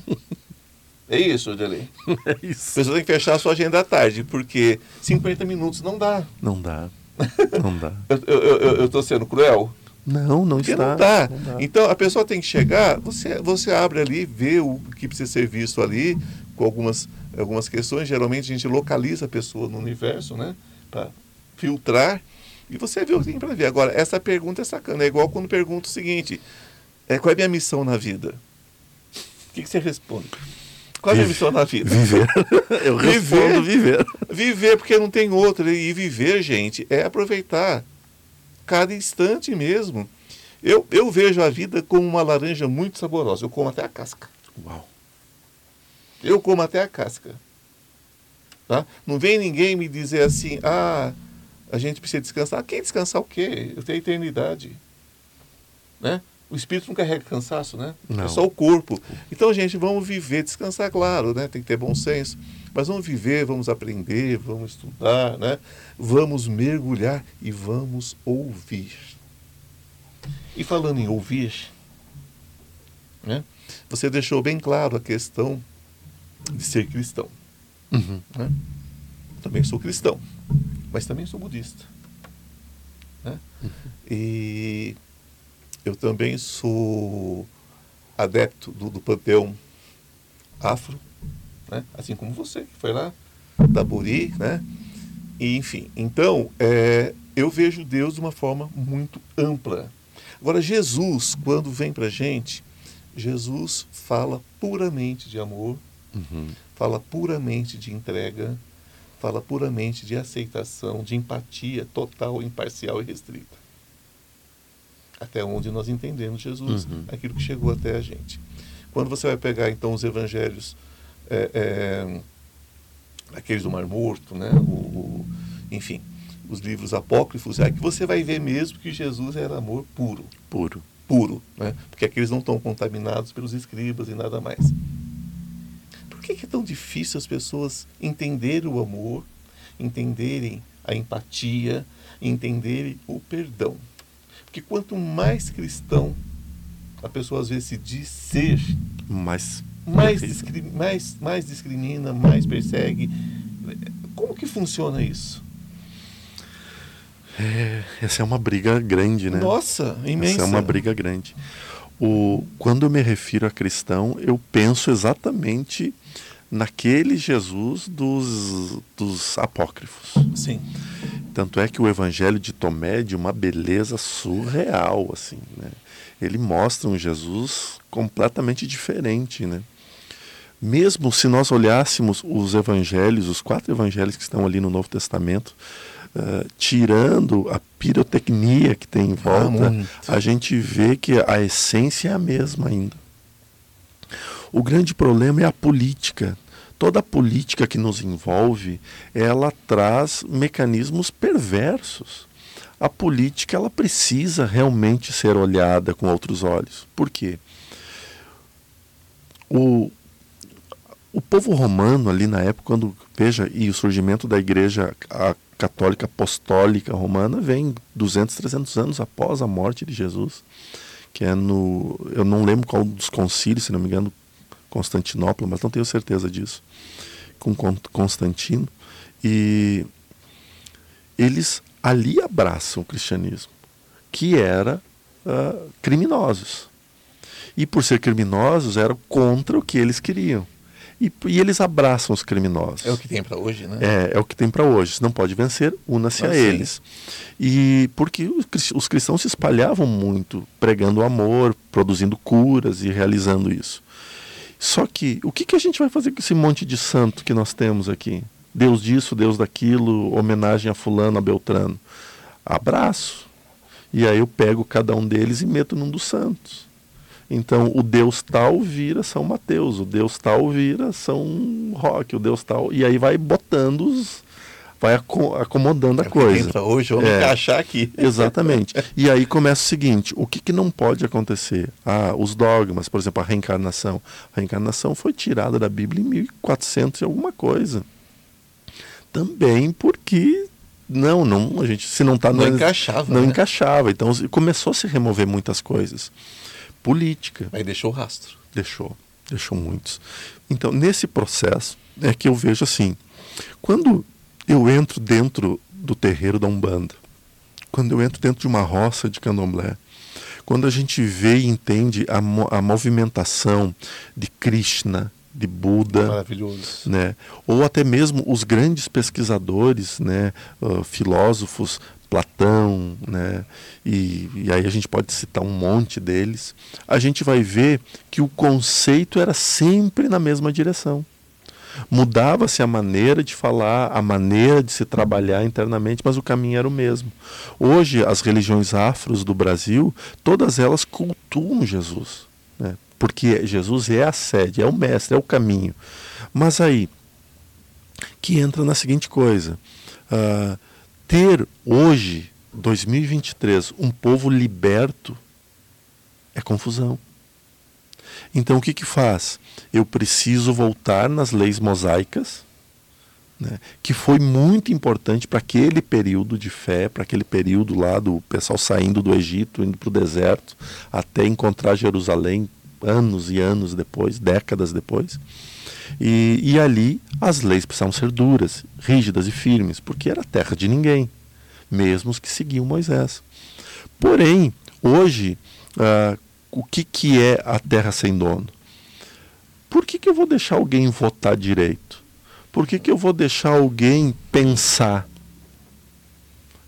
É isso, Adelei. É A isso. pessoa tem que fechar a sua agenda à tarde, porque 50 minutos não dá. Não dá. [LAUGHS] Não dá. Eu estou sendo cruel? Não, não Porque está. não dá. Não dá. Então a pessoa tem que chegar, você, você abre ali, vê o que precisa ser visto ali, com algumas, algumas questões. Geralmente a gente localiza a pessoa no universo, né? Para filtrar. E você vê o que tem para ver. Agora, essa pergunta é sacana. É igual quando pergunto o seguinte: é, qual é a minha missão na vida? O que, que você responde? Qual é a Vive- missão na vida? Viver. [LAUGHS] Eu Viver. respondo viver. Viver porque não tem outra. E viver, gente, é aproveitar cada instante mesmo. Eu, eu vejo a vida como uma laranja muito saborosa. Eu como até a casca. Uau. Eu como até a casca. Tá? Não vem ninguém me dizer assim, ah, a gente precisa descansar. Quem descansar o quê? Eu tenho eternidade. Né? O espírito não carrega cansaço, né? Não. É só o corpo. Então, gente, vamos viver, descansar, claro, né? Tem que ter bom senso. Mas vamos viver, vamos aprender, vamos estudar, né? Vamos mergulhar e vamos ouvir. E falando em ouvir, né? Você deixou bem claro a questão de ser cristão. Uhum. Né? Também sou cristão, mas também sou budista. Né? E eu também sou adepto do, do panteão afro, né? assim como você, que foi lá da Buri, né? E, enfim, então, é, eu vejo Deus de uma forma muito ampla. Agora, Jesus, quando vem para a gente, Jesus fala puramente de amor, Uhum. fala puramente de entrega, fala puramente de aceitação, de empatia total, imparcial e restrita. Até onde nós entendemos Jesus, Uhum. aquilo que chegou até a gente. Quando você vai pegar então os evangelhos, é, é, aqueles do Mar Morto, né? o, o- enfim, os livros apócrifos, é que você vai ver mesmo que Jesus era amor puro Puro. puro, né? porque aqueles não estão contaminados pelos escribas e nada mais. Por que, que é tão difícil as pessoas entenderem o amor entenderem a empatia, entenderem o perdão. Porque quanto mais cristão a pessoa às vezes se diz ser, mais mais, discri mais, mais discrimina, mais persegue. Como que funciona isso? É, essa é uma briga grande, né? Nossa, imensa. Essa é uma briga grande. O, quando eu me refiro a cristão, eu penso exatamente naquele Jesus dos, dos apócrifos. Sim. Tanto é que o Evangelho de Tomé é de uma beleza surreal, assim, né? Ele mostra um Jesus completamente diferente, né? Mesmo se nós olhássemos os evangelhos, os quatro evangelhos que estão ali no Novo Testamento, uh, tirando a pirotecnia que tem em volta, ah, a gente vê que a essência é a mesma ainda. O grande problema é a política. Toda a política que nos envolve, ela traz mecanismos perversos. A política ela precisa realmente ser olhada com outros olhos. Por quê? O, o povo romano ali na época, quando veja, e o surgimento da igreja católica apostólica romana vem 200, 300 anos após a morte de Jesus, que é no, eu não lembro qual dos concílios, se não me engano, Constantinopla, mas não tenho certeza disso, com Constantino, e eles ali abraçam o cristianismo, que era uh, criminosos. E por ser criminosos, eram contra o que eles queriam. E, e, eles abraçam os criminosos. É o que tem para hoje, né? É, é o que tem para hoje. Se não pode vencer, una-se a eles. E porque os, os cristãos se espalhavam muito, pregando o amor, produzindo curas e realizando isso. Só que o que, que a gente vai fazer com esse monte de santo que nós temos aqui? Deus disso, Deus daquilo, homenagem a fulano, a Beltrano. Abraço. E aí eu pego cada um deles e meto num dos santos. Então, o Deus tal vira São Mateus, o Deus tal vira São Roque, o Deus tal. E aí vai botando os. Vai acomodando a é coisa. Hoje, vamos é, encaixar aqui. [LAUGHS] Exatamente. E aí começa o seguinte: o que, que não pode acontecer? Ah, os dogmas, por exemplo, a reencarnação. A reencarnação foi tirada da Bíblia em 1400 e alguma coisa. Também porque não, não, a gente se não está não na, encaixava, não né? encaixava. Então começou a se remover muitas coisas política. Aí deixou rastro. Deixou, deixou muitos. Então, nesse processo é que eu vejo assim, quando eu entro dentro do terreiro da Umbanda, quando eu entro dentro de uma roça de candomblé, quando a gente vê e entende a, a movimentação de Krishna, de Buda, né? ou até mesmo os grandes pesquisadores, né? Uh, filósofos Platão, né? E, e, aí a gente pode citar um monte deles, a gente vai ver que o conceito era sempre na mesma direção. Mudava-se a maneira de falar, a maneira de se trabalhar internamente, mas o caminho era o mesmo. Hoje, as religiões afros do Brasil, todas elas cultuam Jesus, né? porque Jesus é a sede, é o mestre, é o caminho. Mas aí, que entra na seguinte coisa. Uh, ter hoje, 2023, um povo liberto é confusão. Então o que que faz? Eu preciso voltar nas leis mosaicas, né, que foi muito importante para aquele período de fé, para aquele período lá do pessoal saindo do Egito, indo para o deserto, até encontrar Jerusalém anos e anos depois, décadas depois. E, e ali as leis precisavam ser duras, rígidas e firmes, porque era terra de ninguém, mesmo os que seguiam Moisés. Porém, hoje, uh, o que, que é a terra sem dono? Por que, que eu vou deixar alguém votar direito? Por que, que eu vou deixar alguém pensar?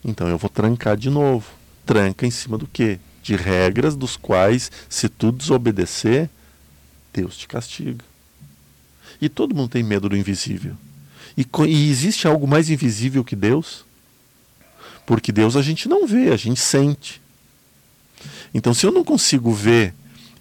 Então eu vou trancar de novo. Tranca em cima do quê? De regras dos quais, se tu desobedecer, Deus te castiga. E todo mundo tem medo do invisível. E, e existe algo mais invisível que Deus? Porque Deus a gente não vê, a gente sente. Então, se eu não consigo ver,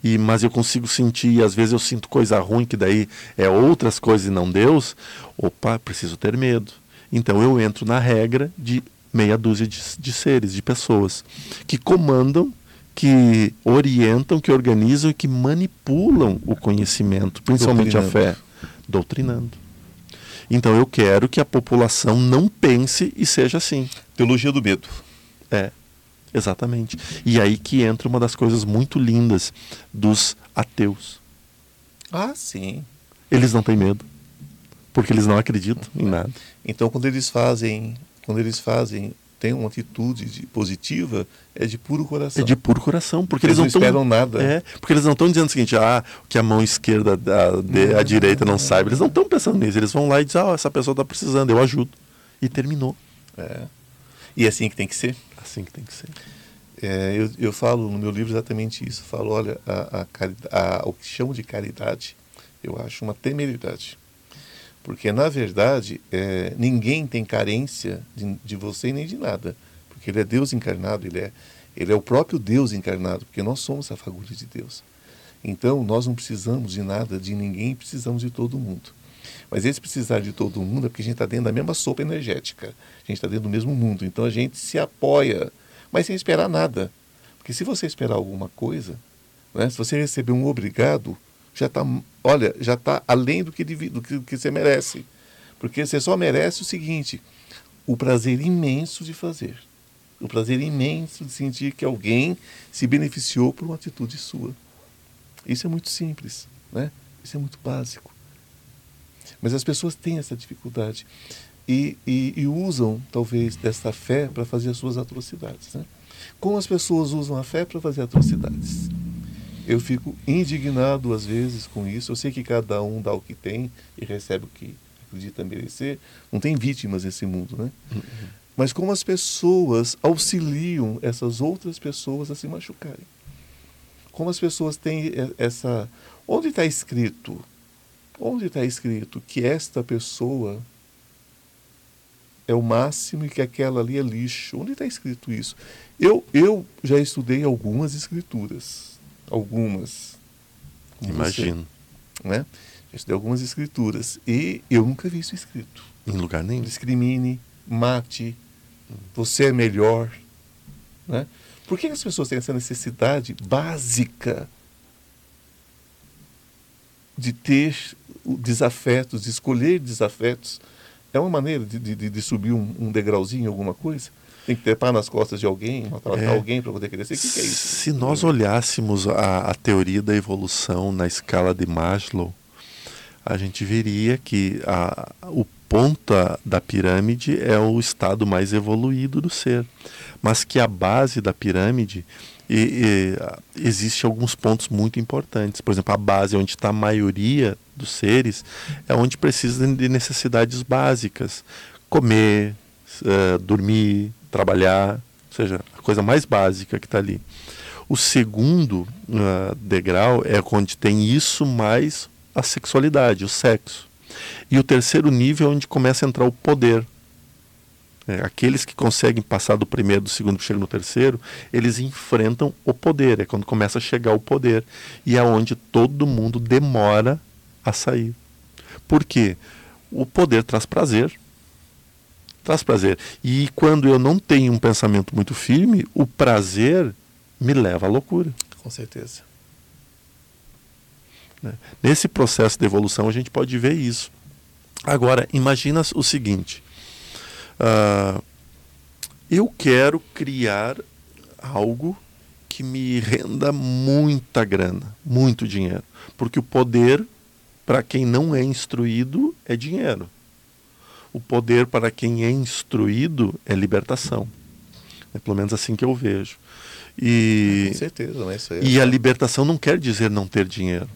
e mas eu consigo sentir, e às vezes eu sinto coisa ruim, que daí é outras coisas e não Deus, opa, preciso ter medo. Então eu entro na regra de meia dúzia de, de seres, de pessoas, que comandam, que orientam, que organizam e que manipulam o conhecimento, principalmente a fé doutrinando. Então eu quero que a população não pense e seja assim. Teologia do medo. É, exatamente. E aí que entra uma das coisas muito lindas dos ateus. Ah, sim. Eles não têm medo, porque eles não acreditam em nada. Então, quando eles fazem, quando eles fazem, tem uma atitude de, positiva, é de puro coração. É de puro coração, porque eles, eles não, não esperam nada. É, porque eles não estão dizendo o seguinte, ah, que a mão esquerda, a, de, a direita não saiba. Eles não estão pensando nisso. Eles vão lá e dizem, ah, essa pessoa está precisando, eu ajudo. E terminou. É. E é assim que tem que ser. Assim que tem que ser. É, eu, eu falo no meu livro exatamente isso. Eu falo, olha, a, a, a, o que chamo de caridade, eu acho uma temeridade. Porque, na verdade, é, ninguém tem carência de, de você nem de nada. Porque ele é Deus encarnado, ele é, ele é o próprio Deus encarnado, porque nós somos a fagulha de Deus. Então, nós não precisamos de nada, de ninguém, precisamos de todo mundo. Mas esse precisar de todo mundo é porque a gente está dentro da mesma sopa energética. A gente está dentro do mesmo mundo. Então, a gente se apoia, mas sem esperar nada. Porque se você esperar alguma coisa, né, se você receber um obrigado, já está, olha, já está além do que, do que, do que você merece. Porque você só merece o seguinte: o prazer imenso de fazer. O prazer imenso de sentir que alguém se beneficiou por uma atitude sua. Isso é muito simples, né? Isso é muito básico. Mas as pessoas têm essa dificuldade e, e, e usam, talvez, dessa fé para fazer as suas atrocidades. Né? Como as pessoas usam a fé para fazer atrocidades? Eu fico indignado às vezes com isso. Eu sei que cada um dá o que tem e recebe o que acredita merecer. Não tem vítimas nesse mundo, né? Uhum. Mas como as pessoas auxiliam essas outras pessoas a se machucarem. Como as pessoas têm essa. Onde está escrito? Onde está escrito que esta pessoa é o máximo e que aquela ali é lixo? Onde está escrito isso? Eu, eu já estudei algumas escrituras algumas. Imagino. Você, né? Já estudei algumas escrituras. E eu nunca vi isso escrito. Em lugar nenhum. Discrimine, mate, você é melhor. Né? Por que as pessoas têm essa necessidade básica de ter desafetos, de escolher desafetos? É uma maneira de, de, de subir um, um degrauzinho, alguma coisa? tem que trepar nas costas de alguém, maltratar é. alguém para poder crescer. O que, que, é isso? Se nós olhássemos a, a, teoria da evolução na escala de Maslow, a gente veria que a, o ponta da pirâmide é o estado mais evoluído do ser, mas que a base da pirâmide e, e, existe alguns pontos muito importantes. Por exemplo, a base onde está a maioria dos seres é onde precisa de necessidades básicas: comer, uh, dormir, trabalhar, ou seja, a coisa mais básica que está ali. O segundo uh, degrau é onde tem isso mais a sexualidade, o sexo. E o terceiro nível é onde começa a entrar o poder. É, aqueles que conseguem passar do primeiro, do segundo, chegam no terceiro, eles enfrentam o poder. É quando começa a chegar o poder. E é onde todo mundo demora a sair. Por quê? O poder traz prazer traz prazer. E quando eu não tenho um pensamento muito firme, o prazer me leva à loucura. Com certeza. Né? Nesse processo de evolução a gente pode ver isso. Agora, imagina o seguinte: uh, eu quero criar algo que me renda muita grana, muito dinheiro. Porque o poder, para quem não é instruído, é dinheiro o poder para quem é instruído é libertação. É pelo menos assim que eu vejo. E, Com certeza, né? Isso aí é e a libertação não quer dizer não ter dinheiro.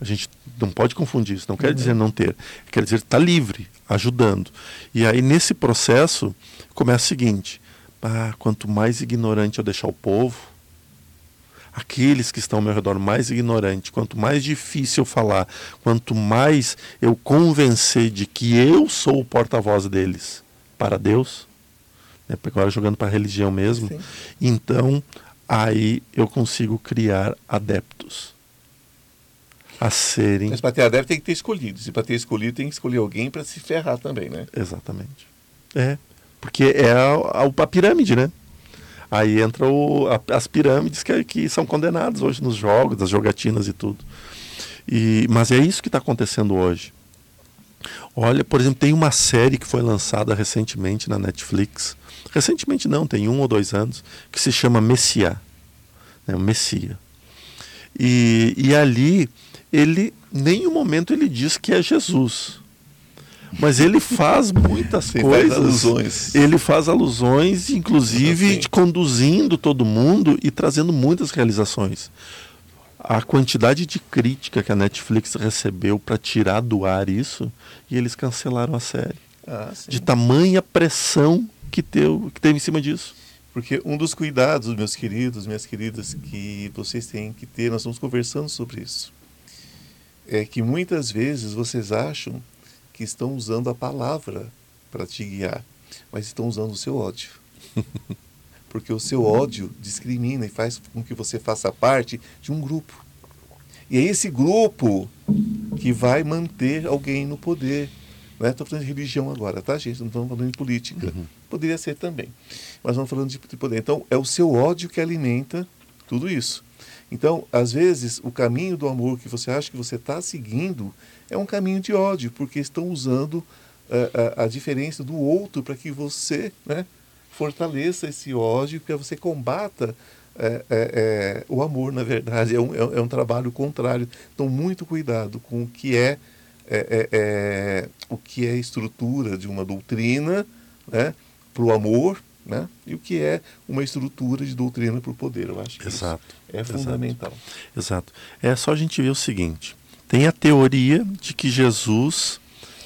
A gente não pode confundir isso. Não quer dizer não ter. Quer dizer estar tá livre, ajudando. E aí, nesse processo, começa o seguinte: ah, quanto mais ignorante eu deixar o povo, aqueles que estão ao meu redor mais ignorantes, quanto mais difícil eu falar, quanto mais eu convencer de que eu sou o porta-voz deles para Deus, né, agora jogando para a religião mesmo, Sim. então aí eu consigo criar adeptos a serem. Mas para ter adepto tem que ter escolhido. Se para ter escolhido tem que escolher alguém para se ferrar também, né? Exatamente. É, porque é a, a, a pirâmide, né? Aí entra o, a, as pirâmides que, que são condenadas hoje nos jogos, das jogatinas e tudo. E, mas é isso que está acontecendo hoje. Olha, por exemplo, tem uma série que foi lançada recentemente na Netflix. Recentemente não, tem um ou dois anos, que se chama Messias. Né, o Messia. E, e ali, ele, nenhum momento ele diz que é Jesus. Mas ele faz muitas coisas. Faz alusões. Ele faz alusões, inclusive assim. conduzindo todo mundo e trazendo muitas realizações. A quantidade de crítica que a Netflix recebeu para tirar do ar isso, e eles cancelaram a série. Ah, de tamanha pressão que, teu, que teve em cima disso. Porque um dos cuidados, meus queridos, minhas queridas, que vocês têm que ter, nós estamos conversando sobre isso, é que muitas vezes vocês acham que estão usando a palavra para te guiar, mas estão usando o seu ódio. [LAUGHS] Porque o seu ódio discrimina e faz com que você faça parte de um grupo. E é esse grupo que vai manter alguém no poder. Não é? Estou falando de religião agora, tá, gente? Não estamos falando de política. Uhum. Poderia ser também. Mas estamos falando de, de poder. Então, é o seu ódio que alimenta tudo isso. Então, às vezes, o caminho do amor que você acha que você está seguindo é um caminho de ódio, porque estão usando uh, a, a, diferença do outro para que você né, fortaleça esse ódio, para você combata é, é, é, o amor, na verdade. [LAUGHS] É um, é, é um trabalho contrário. Então, muito cuidado com o que é, é o que é estrutura de uma doutrina né, para o amor, né? E o que é uma estrutura de doutrina para o poder. Eu acho que Exato. é fundamental. Exato. É só a gente ver o seguinte: tem a teoria de que Jesus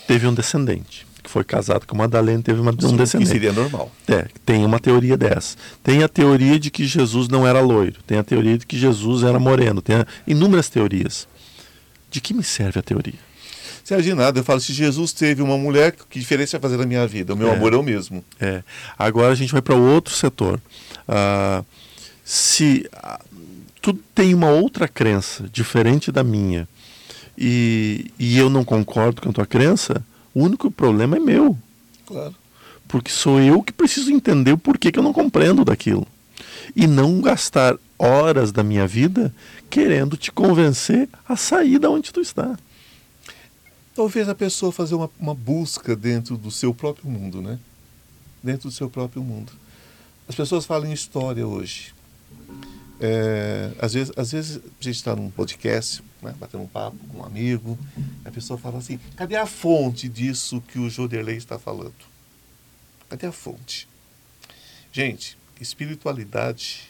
teve um descendente, que foi casado com Madalena teve uma, um descendente. Que seria normal. É, tem uma teoria dessa. Tem a teoria de que Jesus não era loiro. Tem a teoria de que Jesus era moreno. Tem inúmeras teorias. De que me serve a teoria? Serve nada. Eu falo, se Jesus teve uma mulher, que diferença vai fazer na minha vida? O meu é, amor é o mesmo. É. Agora a gente vai para outro setor. Ah, se ah, tu tem uma outra crença diferente da minha, e, e eu não concordo com a tua crença, o único problema é meu. Claro. Porque sou eu que preciso entender o porquê que eu não compreendo daquilo. E não gastar horas da minha vida querendo te convencer a sair da onde tu está. Talvez a pessoa fazer uma, uma busca dentro do seu próprio mundo, né? Dentro do seu próprio mundo. As pessoas falam em história hoje. É, às, vezes, às vezes a gente está num podcast, né, batendo um papo com um amigo, a pessoa fala assim: cadê a fonte disso que o Joderley está falando? Cadê a fonte? Gente, espiritualidade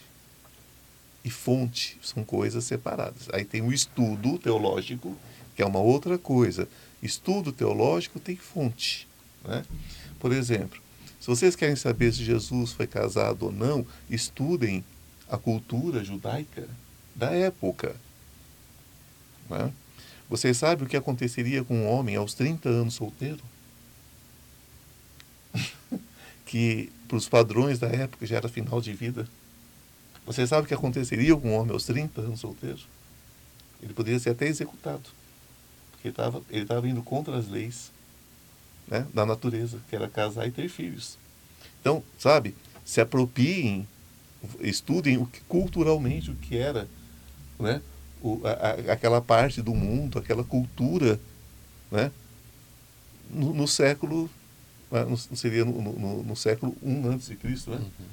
e fonte são coisas separadas. Aí tem o estudo teológico, que é uma outra coisa. Estudo teológico tem fonte. Né? Por exemplo, se vocês querem saber se Jesus foi casado ou não, estudem a cultura judaica da época. Né? Você sabe o que aconteceria com um homem aos 30 anos solteiro? [LAUGHS] que para os padrões da época já era final de vida. Você sabe o que aconteceria com um homem aos 30 anos solteiro? Ele poderia ser até executado. Ele estava ele tava indo contra as leis né, da natureza, que era casar e ter filhos. Então, sabe, se apropiem estudem o que, culturalmente o que era né, o, a, aquela parte do mundo, aquela cultura né, no, no século, né, no, seria no, no, no, século I antes de Cristo. Né? Uhum.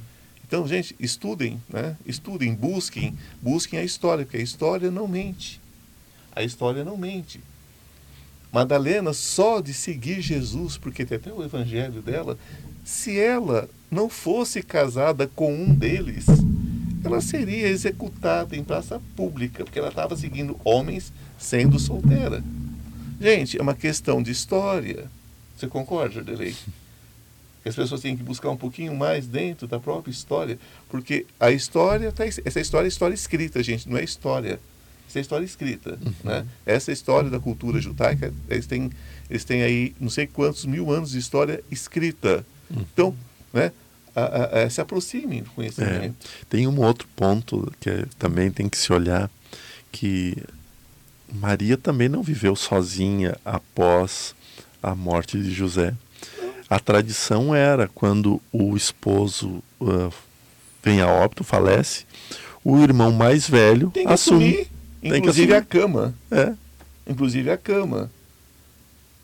Então, gente, estudem, né? estudem, busquem, busquem a história, porque a história não mente. A história não mente. Madalena, só de seguir Jesus, porque tem até o evangelho dela, se ela não fosse casada com um deles, ela seria executada em praça pública, porque ela estava seguindo homens sendo solteira. Gente, é uma questão de história. Você concorda, Adelei? Que as pessoas têm que buscar um pouquinho mais dentro da própria história, porque a história, tá, essa história é história escrita, gente, não é história. Essa é história escrita. Uhum. Né? Essa história da cultura judaica, eles têm, eles têm aí não sei quantos mil anos de história escrita. Então, né, a, a, a, se aproximem do conhecimento. É, tem um outro ponto que é, também tem que se olhar, que Maria também não viveu sozinha após a morte de José. A tradição era, quando o esposo uh, vem a óbito, falece, o irmão mais velho assume. Assumir, inclusive a cama. É. Inclusive a cama.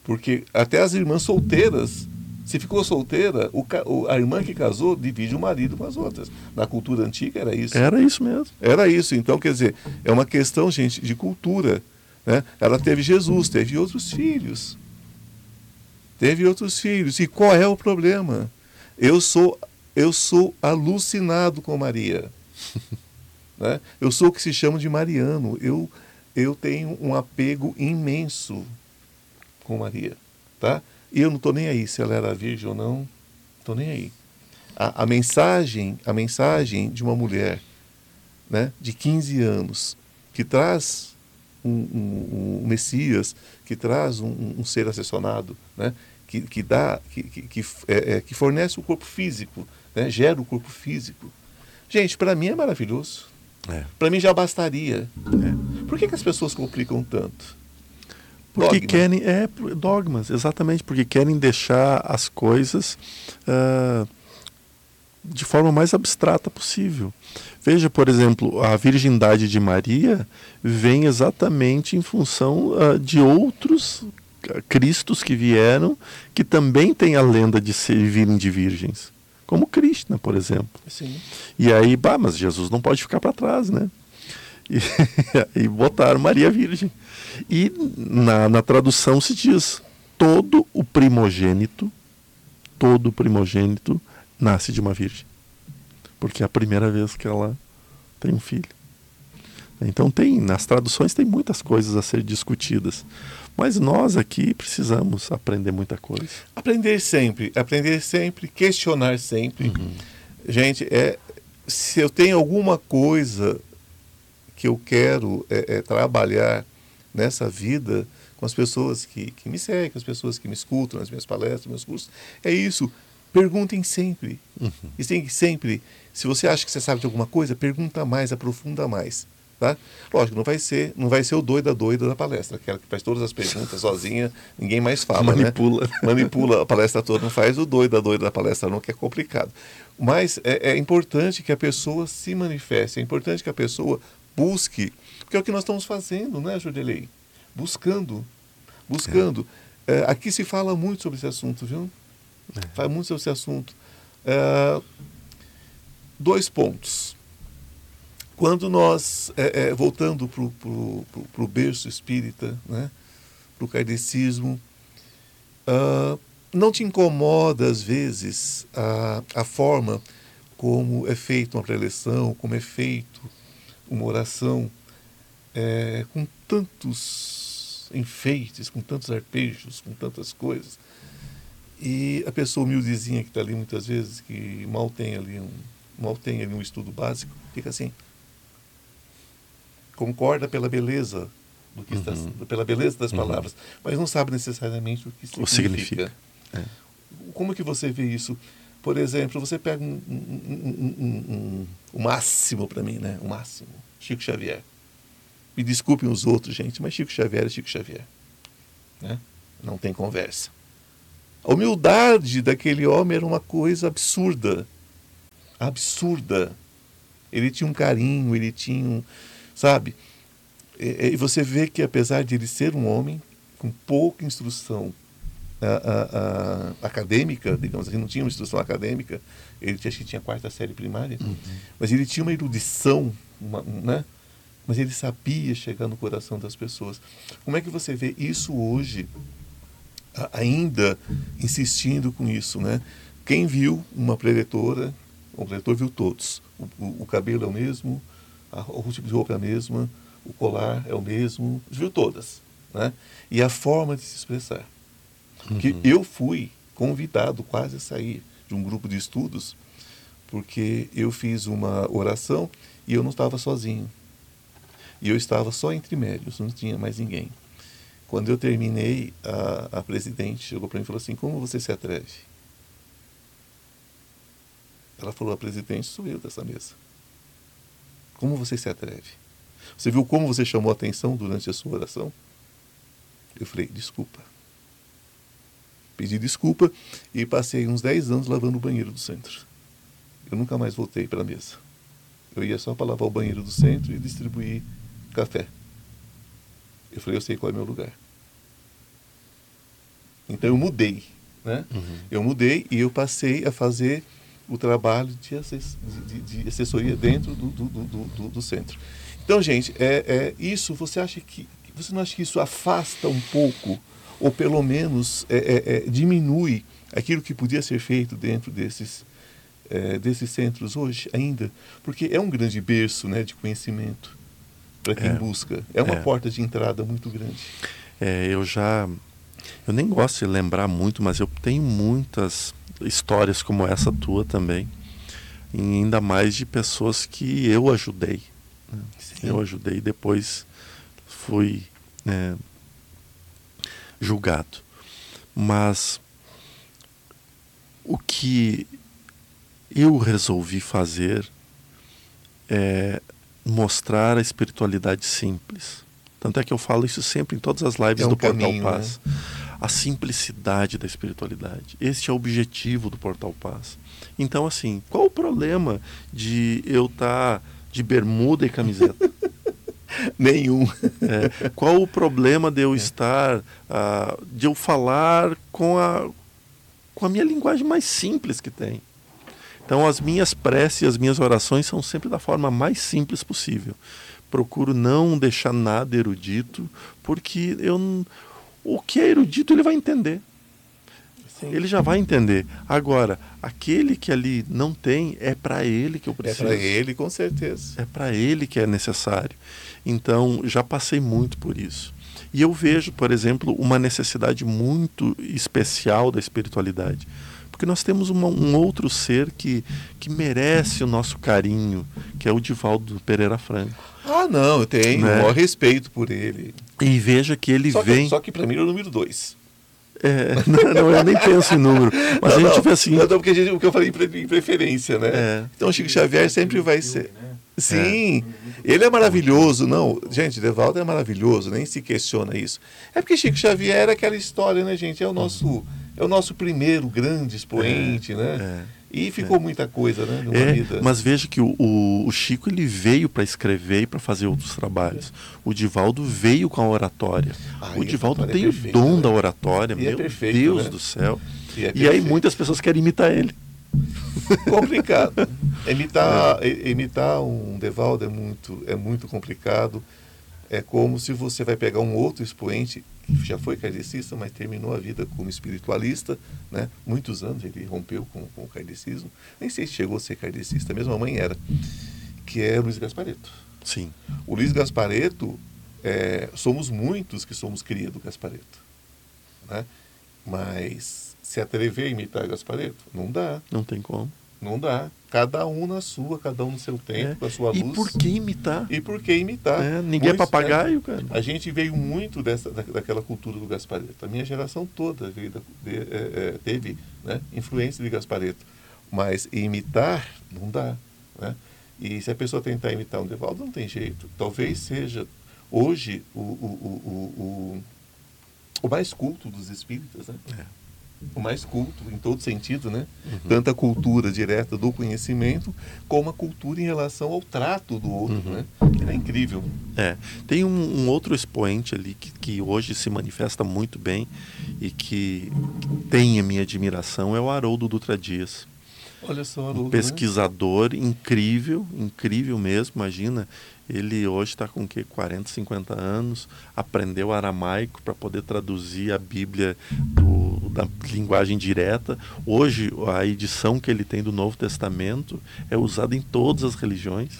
Porque até as irmãs solteiras, se ficou solteira, o, a irmã que casou divide o marido com as outras. Na cultura antiga era isso. Era isso mesmo. Era isso. Então, quer dizer, é uma questão, gente, de cultura. Né? Ela teve Jesus, teve outros filhos. Teve outros filhos. E qual é o problema? Eu sou, eu sou alucinado com Maria. [LAUGHS] né? Eu sou o que se chama de Mariano. Eu, eu tenho um apego imenso com Maria, tá? E eu não estou nem aí se ela era virgem ou não, estou nem aí. A, a, mensagem, a mensagem de uma mulher, né, de 15 anos, que traz um, um, um Messias, que traz um, um, ser assessorado, né, que, que dá, que, que, que, é, é, que fornece o corpo físico, né, gera o corpo físico. Gente, para mim é maravilhoso. É. Para mim já bastaria. É. Por que, que as pessoas complicam tanto? Porque Dogma. querem. É, dogmas, exatamente, porque querem deixar as coisas uh, de forma mais abstrata possível. Veja, por exemplo, a virgindade de Maria vem exatamente em função uh, de outros cristos que vieram, que também têm a lenda de servirem de virgens. Como Krishna, por exemplo. Sim. E aí, bah, mas Jesus não pode ficar para trás, né? [LAUGHS] E, e botaram Maria Virgem. E na, na tradução se diz: todo o primogênito, todo primogênito nasce de uma virgem. Porque é a primeira vez que ela tem um filho. Então tem, nas traduções tem muitas coisas a ser discutidas. Mas nós aqui precisamos aprender muita coisa. Aprender sempre, aprender sempre, questionar sempre. Uhum. Gente, é, se eu tenho alguma coisa que eu quero é, é, trabalhar nessa vida com as pessoas que, que me seguem, com as pessoas que me escutam nas minhas palestras, nos meus cursos. É isso. Perguntem sempre. Uhum. E tem que sempre, se você acha que você sabe de alguma coisa, pergunta mais, aprofunda mais. Tá? Lógico, não vai ser, não vai ser o doido da doida da palestra, aquela que faz todas as perguntas sozinha, ninguém mais fala, né? manipula, né? [LAUGHS] manipula a palestra toda, não faz o doido da doida da palestra não, que é complicado. Mas é, é importante que a pessoa se manifeste, é importante que a pessoa busque porque é o que nós estamos fazendo, né, Jordelei? Buscando. Buscando. É. É, aqui se fala muito sobre esse assunto, viu? É. Fala muito sobre esse assunto. É, dois pontos. Quando nós, é, é, voltando para o berço espírita, né, para o kardecismo, uh, não te incomoda, às vezes, a, a forma como é feita uma preleção, como é feito uma oração, é, com tantos enfeites, com tantos arpejos, com tantas coisas. E a pessoa humildezinha que está ali muitas vezes, que mal tem ali um, mal tem ali um estudo básico, fica assim. Concorda pela beleza do que uhum. está, pela beleza das uhum. palavras, mas não sabe necessariamente o que significa. O significa. É. Como que você vê isso? Por exemplo, você pega um, um, um, um máximo para mim, né? O máximo, Chico Xavier. Me desculpem os outros, gente, mas Chico Xavier é Chico Xavier. Né? Não tem conversa. A humildade daquele homem era uma coisa absurda. Absurda. Ele tinha um carinho, ele tinha um. Sabe? E, você vê que, apesar de ele ser um homem com pouca instrução a, a, a, acadêmica, digamos assim, não tinha uma instrução acadêmica, ele tinha, acho que tinha quarta série primária, uhum. mas ele tinha uma erudição, uma, né? mas ele sabia chegar no coração das pessoas. Como é que você vê isso hoje, ainda insistindo com isso, né? Quem viu uma preletora, o preletor viu todos. O, o, o cabelo é o mesmo, a, o tipo de roupa é a mesma, o colar é o mesmo, viu todas, né? E a forma de se expressar. Uhum. Que eu fui convidado quase a sair de um grupo de estudos, porque eu fiz uma oração e eu não estava sozinho. E eu estava só entre médios, não tinha mais ninguém. Quando eu terminei, a, a presidente chegou para mim e falou assim: Como você se atreve? Ela falou: A presidente sou eu dessa mesa. Como você se atreve? Você viu como você chamou a atenção durante a sua oração? Eu falei: Desculpa. Pedi desculpa e passei uns 10 anos lavando o banheiro do centro. Eu nunca mais voltei para a mesa. Eu ia só para lavar o banheiro do centro e distribuir café. Eu falei, eu sei qual é o meu lugar. Então eu mudei, né? Uhum. Eu mudei e eu passei a fazer o trabalho de, assess de, de assessoria dentro do, do, do, do, centro. Então, gente, é, é, isso você acha que você não acha que isso afasta um pouco, ou pelo menos é, é, é diminui aquilo que podia ser feito dentro desses, é, desses centros hoje ainda? Porque é um grande berço né, de conhecimento para quem busca. É uma porta de entrada muito grande. É, eu já. Eu nem gosto de lembrar muito, mas eu tenho muitas histórias como essa tua também. E ainda mais de pessoas que eu ajudei. Né? Eu ajudei e depois fui né, julgado. Mas o que eu resolvi fazer é mostrar a espiritualidade simples. Tanto é que eu falo isso sempre em todas as lives é um do Portal caminho, Paz. Né? A simplicidade da espiritualidade. Este é o objetivo do Portal Paz. Então, assim, qual o problema de eu estar tá de bermuda e camiseta? [LAUGHS] Nenhum. É, qual o problema de eu é. estar, uh, de eu falar com a, com a minha linguagem mais simples que tem? Então, as minhas preces e as minhas orações são sempre da forma mais simples possível. Procuro não deixar nada erudito, porque eu, o que é erudito ele vai entender. Sim. Ele já vai entender. Agora, aquele que ali não tem, é para ele que eu é preciso. É para ele, com certeza. É para ele que é necessário. Então, já passei muito por isso. E eu vejo, por exemplo, uma necessidade muito especial da espiritualidade porque nós temos uma, um outro ser que, que merece o nosso carinho, que é o Divaldo Pereira Franco. Ah, não, eu tenho né? maior respeito por ele. E veja que ele só vem. Que, só que para mim é o número dois. É, [LAUGHS] não, não, eu nem penso em número. [LAUGHS] Mas não, a gente não, vê assim. Não, porque a gente, o que eu falei em preferência, né? É. Então o Chico Xavier sempre vai ser. Né? Sim, é. ele é maravilhoso, não. Gente, Devaldo é maravilhoso, nem se questiona isso. É porque Chico Xavier era aquela história, né, gente? É o nosso é o nosso primeiro grande expoente, é, né? É. E ficou é. muita coisa, né? Numa é, vida. Mas veja que o, o, Chico ele veio para escrever e para fazer outros trabalhos. O Divaldo veio com a oratória. Ah, o Divaldo tem é perfeito, o dom né? da oratória, e é meu perfeito, Deus né? do céu. E, é e aí muitas pessoas querem imitar ele. [LAUGHS] Complicado. imitar, imitar um Divaldo é muito, é muito complicado. É como se você vai pegar um outro expoente já foi kardecista, mas terminou a vida como espiritualista, né? Muitos anos ele rompeu com, com o kardecismo. Nem sei se chegou a ser kardecista, mesmo a mãe era, que é Luiz Gaspareto. Sim. O Luiz Gaspareto, é, somos muitos que somos cria do Gaspareto, né? Mas se atrever a imitar Gaspareto, não dá. Não tem como. Não dá. Cada um na sua, cada um no seu tempo, é. com a sua luz. E por que imitar? E por que imitar? É, ninguém é pois, é papagaio, cara. A gente veio muito dessa, da, daquela cultura do Gaspareto. A minha geração toda veio da, de, é, é, teve né, influência de Gaspareto. Mas imitar não dá. Né? E se a pessoa tentar imitar um Devaldo, não tem jeito. Talvez seja, hoje, o, o, o, o, o mais culto dos espíritas. Né? É o mais culto em todo sentido, né? Uhum. Tanto a cultura direta do conhecimento, como a cultura em relação ao trato do outro, uhum. né? É incrível. É. Tem um, um outro expoente ali que, que, hoje se manifesta muito bem e que tem a minha admiração, é o Haroldo Dutra Dias. Olha só, Haroldo, um né? pesquisador né? incrível, incrível mesmo, imagina. Ele hoje está com que 40, 50 anos, aprendeu aramaico para poder traduzir a Bíblia do, da linguagem direta. Hoje a edição que ele tem do Novo Testamento é usada em todas as religiões.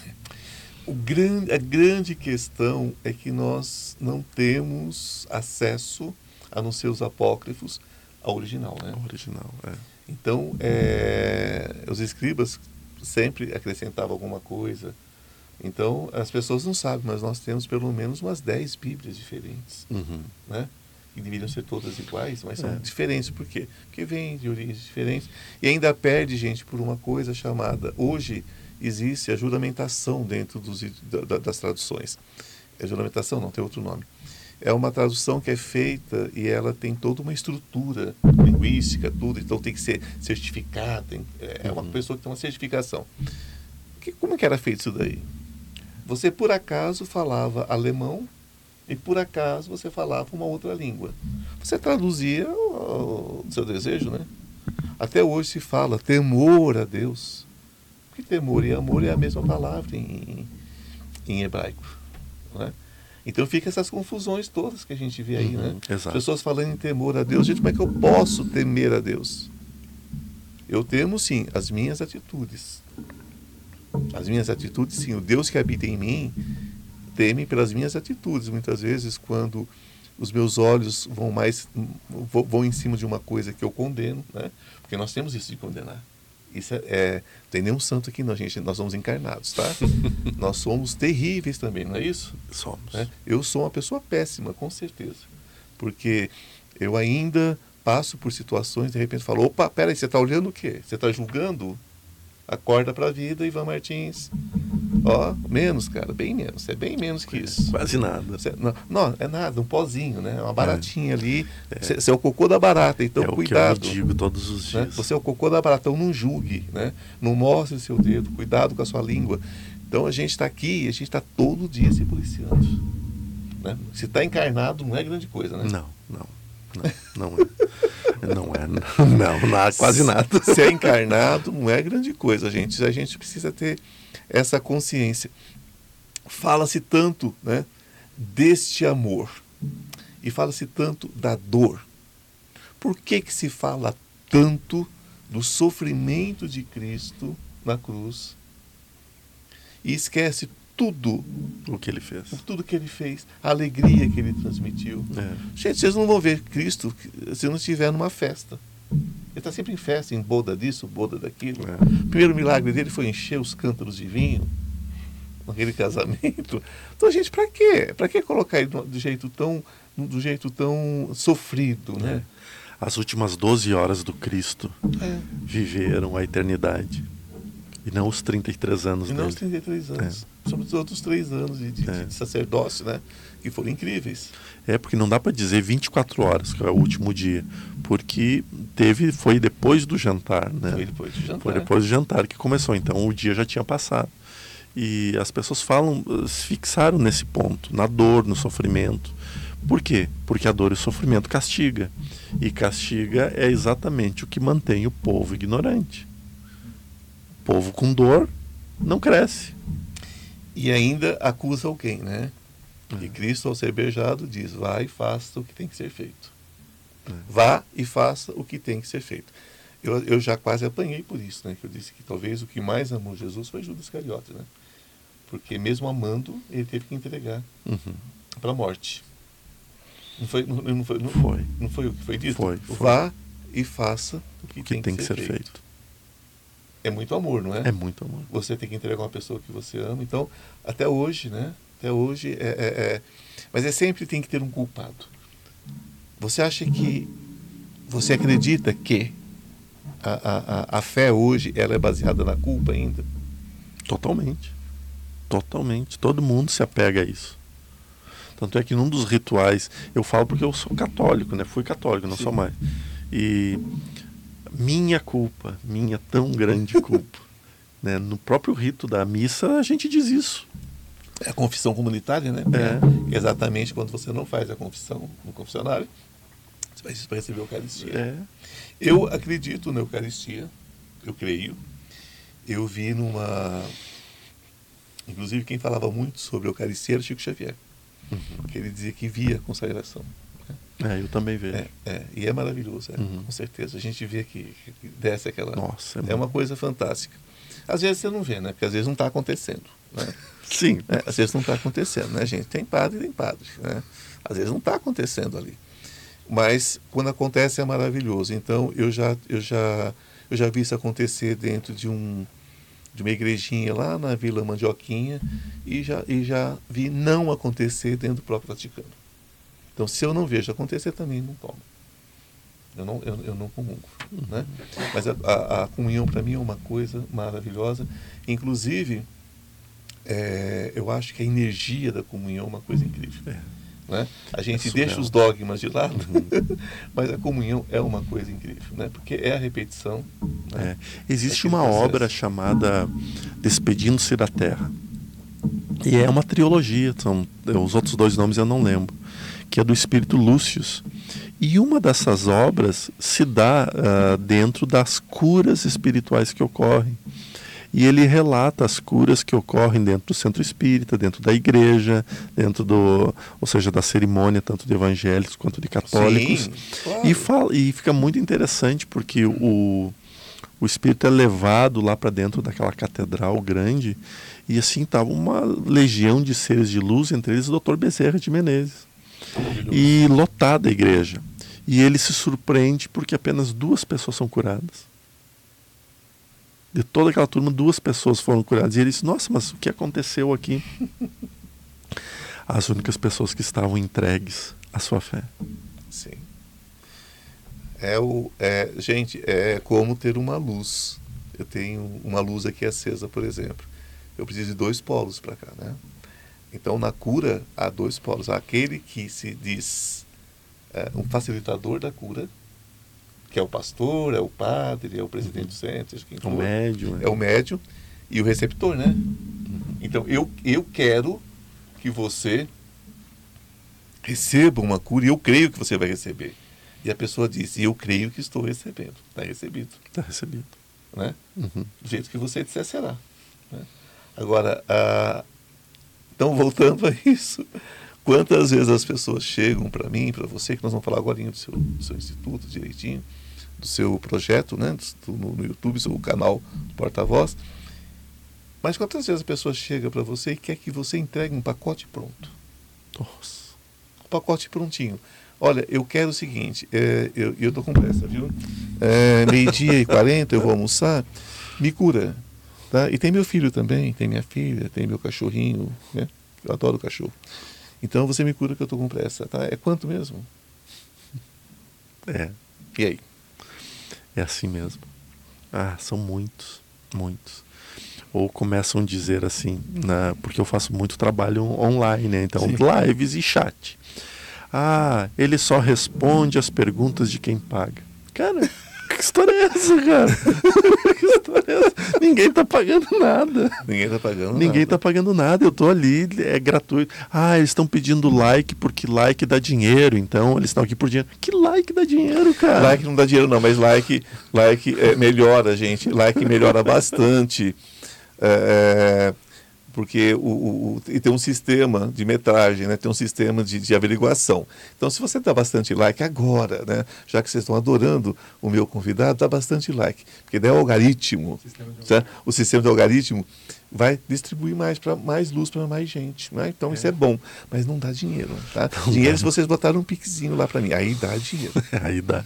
O grande, a grande questão é que nós não temos acesso, a não ser os apócrifos, ao original. Né? Ao original, é. Então, é, os escribas sempre acrescentavam alguma coisa então, as pessoas não sabem, mas nós temos pelo menos umas 10 Bíblias diferentes. Uhum. Né? Que deveriam ser todas iguais, mas são é. diferentes. Por quê? Porque vêm de origens diferentes. E ainda perde, gente, por uma coisa chamada. Hoje existe a juramentação dentro dos, da, das traduções. É juramentação, não tem outro nome. É uma tradução que é feita e ela tem toda uma estrutura linguística, tudo, então tem que ser certificada. É uma uhum. pessoa que tem uma certificação. Que, como é que era feito isso daí? Você por acaso falava alemão e por acaso você falava uma outra língua. Você traduzia o, seu desejo, né? Até hoje se fala temor a Deus. Porque temor e amor é a mesma palavra em, em hebraico. Né? Então fica essas confusões todas que a gente vê aí, né? uhum, né? Pessoas falando em temor a Deus. Gente, como é que eu posso temer a Deus? Eu temo sim as minhas atitudes. As minhas atitudes, sim. O Deus que habita em mim teme pelas minhas atitudes. Muitas vezes, quando os meus olhos vão mais vão em cima de uma coisa que eu condeno, né? Porque nós temos isso de condenar. Isso é, é tem nenhum santo aqui não, gente. Nós somos encarnados, tá? [LAUGHS] nós somos terríveis também, não é isso? Somos. É? Eu sou uma pessoa péssima, com certeza, porque eu ainda passo por situações de repente falo, opa, peraí, você está olhando o quê? Você está julgando? Acorda para a vida, Ivan Martins. Ó, menos, cara, bem menos. É bem menos que isso. Quase nada. Você, não, não, é nada, um pozinho, né? Uma baratinha é. ali. Você é. é. o cocô da barata, então é cuidado. O que eu digo todos os né? dias. Você é o cocô da barata, então não julgue, né? Não mostre o seu dedo, cuidado com a sua língua. Então a gente está aqui, a gente está todo dia se policiando. Né? Se está encarnado, não é grande coisa, né? Não, não. Não, não é. Não é. Não, não, quase nada. Ser encarnado não é grande coisa, gente. A gente precisa ter essa consciência. Fala-se tanto né, deste amor e fala-se tanto da dor. Por que, que se fala tanto do sofrimento de Cristo na cruz e esquece tudo o que ele fez. Tudo que ele fez, a alegria que ele transmitiu. É. Gente, vocês não vão ver Cristo se não estiver numa festa. Ele está sempre em festa, em boda disso, boda daquilo. É. O primeiro milagre dele foi encher os cântaros de vinho naquele [LAUGHS] casamento. Então, gente, para quê? Para que colocar ele do jeito tão, do jeito tão sofrido, né? É. As últimas 12 horas do Cristo é. viveram a eternidade. E não os 33 anos e dele. não os 33 anos. É. Sobre os outros três anos de, de, é. de, sacerdócio, né? Que foram incríveis. É, porque não dá para dizer 24 horas, que é o último dia. Porque teve, foi depois do jantar, né? Foi depois do jantar. Foi depois do jantar que começou. Então o dia já tinha passado. E as pessoas falam, se fixaram nesse ponto, na dor, no sofrimento. Por quê? Porque a dor e o sofrimento castiga. E castiga é exatamente o que mantém o povo ignorante povo com dor não cresce. E ainda acusa alguém, né? É. E Cristo, ao ser beijado, diz: Vá e faça o que tem que ser feito. É. Vá e faça o que tem que ser feito. Eu, eu já quase apanhei por isso, né? Que eu disse que talvez o que mais amou Jesus foi Judas Iscariote, né? Porque mesmo amando, ele teve que entregar uhum. para a morte. Não foi, não, não, foi, não, foi. Não foi o que foi dito? Foi, foi. Vá e faça o que, o que tem, tem, que ser, ser feito. feito é muito amor, não é? É muito amor. Você tem que entregar uma pessoa que você ama. Então, até hoje, né? Até hoje é, é, é... mas é sempre tem que ter um culpado. Você acha que você acredita que a, a, a fé hoje ela é baseada na culpa ainda? Totalmente. Totalmente. Todo mundo se apega a isso. Tanto é que num dos rituais, eu falo porque eu sou católico, né? Fui católico, não Sim. sou mais. E minha culpa, minha tão grande [LAUGHS] culpa. né? No próprio rito da missa a gente diz isso. É a confissão comunitária, né? É. Exatamente quando você não faz a confissão no confessionário, você vai receber a Eucaristia. É. Eu acredito na Eucaristia, eu creio. Eu vi numa. Inclusive, quem falava muito sobre a Eucaristia era Chico Xavier. Uhum. Que ele dizia que via a consagração. É, eu também vejo. É, é, e é maravilhoso, é, uhum. com certeza. A gente vê que, que desce aquela. Nossa, é, é uma coisa fantástica. Às vezes você não vê, né? Porque às vezes não está acontecendo. Né? [LAUGHS] Sim. É, às vezes não está acontecendo, né, gente? Tem padre e tem padre. Né? Às vezes não está acontecendo ali. Mas quando acontece é maravilhoso. Então eu já, eu já, eu já vi isso acontecer dentro de um de uma igrejinha lá na Vila Mandioquinha e já, e já vi não acontecer dentro do próprio Vaticano. Então, se eu não vejo acontecer, também não tomo. Eu não, eu, eu não comungo. Né? Mas a, a, a comunhão, para mim, é uma coisa maravilhosa. Inclusive, é, eu acho que a energia da comunhão é uma coisa incrível. É. Né? A gente é deixa os dogmas de lado, [LAUGHS] mas a comunhão é uma coisa incrível, né? porque é a repetição. Né? É. Existe uma obra chamada Despedindo-se da Terra. E é uma trilogia, são, os outros dois nomes eu não lembro, que é do espírito Lúcius. E uma dessas obras se dá uh, dentro das curas espirituais que ocorrem. E ele relata as curas que ocorrem dentro do centro espírita, dentro da igreja, dentro do, ou seja, da cerimônia tanto de evangélicos quanto de católicos. Sim, claro. e, fala, e fica muito interessante porque o, o espírito é levado lá para dentro daquela catedral grande e assim estava uma legião de seres de luz, entre eles o Dr. Bezerra de Menezes. E lotada a igreja. E ele se surpreende porque apenas duas pessoas são curadas. De toda aquela turma, duas pessoas foram curadas. E ele disse: Nossa, mas o que aconteceu aqui? As únicas pessoas que estavam entregues à sua fé. Sim. É o, é, gente, é como ter uma luz. Eu tenho uma luz aqui acesa, por exemplo. Eu preciso de dois polos para cá, né? Então, na cura, há dois polos. Há aquele que se diz é, um facilitador da cura, que é o pastor, é o padre, é o presidente do centro, quem for. O médium. É. é o médium e o receptor, né? Então, eu, eu quero que você receba uma cura e eu creio que você vai receber. E a pessoa disse, eu creio que estou recebendo. Está recebido. Está recebido. Né? Uhum. Do jeito que você disser, será. Né? Agora, ah, então, voltando a isso, quantas vezes as pessoas chegam para mim, para você, que nós vamos falar agora do seu, do seu instituto direitinho, do seu projeto, né, do, no, no YouTube, seu canal Porta-Voz. Mas quantas vezes a pessoa chega para você e quer que você entregue um pacote pronto? Nossa. Um pacote prontinho. Olha, eu quero o seguinte, é, eu estou com pressa, viu? É, Meio-dia e 40 eu vou almoçar, me cura. Tá? E tem meu filho também, tem minha filha, tem meu cachorrinho, né? Eu adoro cachorro. Então você me cura que eu estou com pressa, tá? É quanto mesmo? É. E aí? É assim mesmo. Ah, são muitos, muitos. Ou começam a dizer assim, na, porque eu faço muito trabalho online, né? Então, Sim. lives e chat. Ah, ele só responde as perguntas de quem paga. Cara, que história é essa, cara? [LAUGHS] que história é essa? Ninguém tá pagando nada. Ninguém tá pagando Ninguém nada. tá pagando nada. Eu tô ali, é gratuito. Ah, eles estão pedindo like porque like dá dinheiro, então eles estão aqui por dinheiro. Que like dá dinheiro, cara? Like não dá dinheiro, não, mas like, like é, melhora, gente. Like melhora bastante. É, é porque o, o, e tem um sistema de metragem, né? tem um sistema de, de averiguação. Então, se você dá bastante like agora, né? já que vocês estão adorando o meu convidado, dá bastante like, porque daí o algoritmo, sistema o sistema de algoritmo vai distribuir mais para mais luz para mais gente. Né? Então é. isso é bom, mas não dá dinheiro. Tá? Não dinheiro dá. se vocês botaram um pixinho lá para mim, aí dá dinheiro. [LAUGHS] aí dá.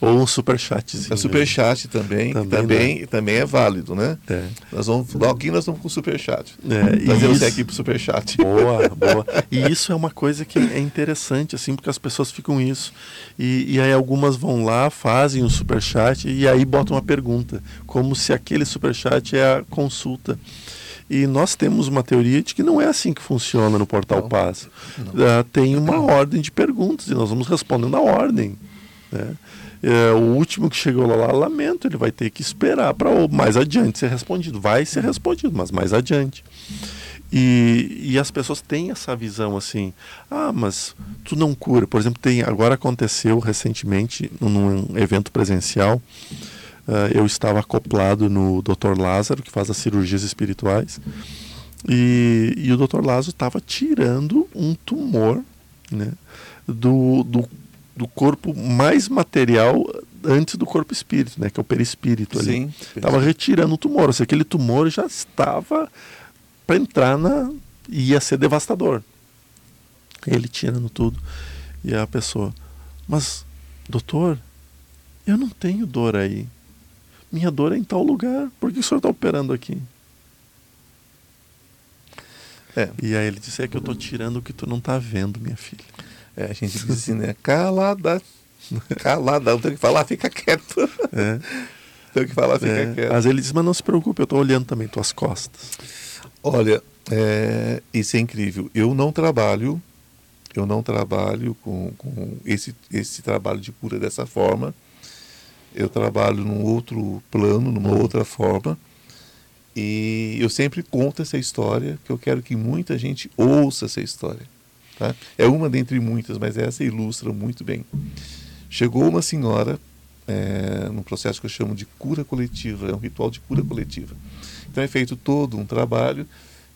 Ou um super chatzinho. É super chat também, também, também, também, é válido, né? É. Nós vamos, logo nós vamos com super chat. É, [LAUGHS] Trazer você aqui pro super chat. [LAUGHS] Boa, boa. E isso é uma coisa que é interessante, assim, porque as pessoas ficam isso. E, e aí algumas vão lá, fazem o um super chat e aí botam uma pergunta, como se aquele super chat é a consulta. E nós temos uma teoria de que não é assim que funciona no Portal não, Paz. Não. Uh, tem uma ordem de perguntas e nós vamos respondendo na ordem. Né? Uh, o último que chegou lá, lamento, ele vai ter que esperar para mais adiante ser respondido. Vai ser respondido, mas mais adiante. E, e, as pessoas têm essa visão assim, ah, mas tu não cura. Por exemplo, tem agora aconteceu recentemente num evento presencial eu estava acoplado no Dr. Lázaro, que faz as cirurgias espirituais, e, e o Dr. Lázaro estava tirando um tumor né, do, do, do, corpo mais material antes do corpo espírito, né, que é o perispírito ali. Estava retirando o tumor, ou seja, aquele tumor já estava para entrar na. ia ser devastador. Ele tirando tudo. E a pessoa, mas, doutor, eu não tenho dor aí. Minha dor é em tal lugar. Por que o senhor está operando aqui? É. E aí ele disse: É que eu estou tirando o que tu não está vendo, minha filha. É, a gente diz assim, né? Calada. [LAUGHS] Calada. Não tem que falar, fica quieto. É. [LAUGHS] Tem que falar, fica é. quieto. Mas ele diz: Mas não se preocupe, eu estou olhando também tuas costas. Olha, é, isso é incrível. Eu não trabalho. Eu não trabalho com, com esse, esse trabalho de cura dessa forma eu trabalho num outro plano, numa outra forma. E eu sempre conto essa história, que eu quero que muita gente ouça essa história. Tá? É uma dentre muitas, mas essa ilustra muito bem. Chegou uma senhora é, num processo que eu chamo de cura coletiva, é um ritual de cura coletiva. Então é feito todo um trabalho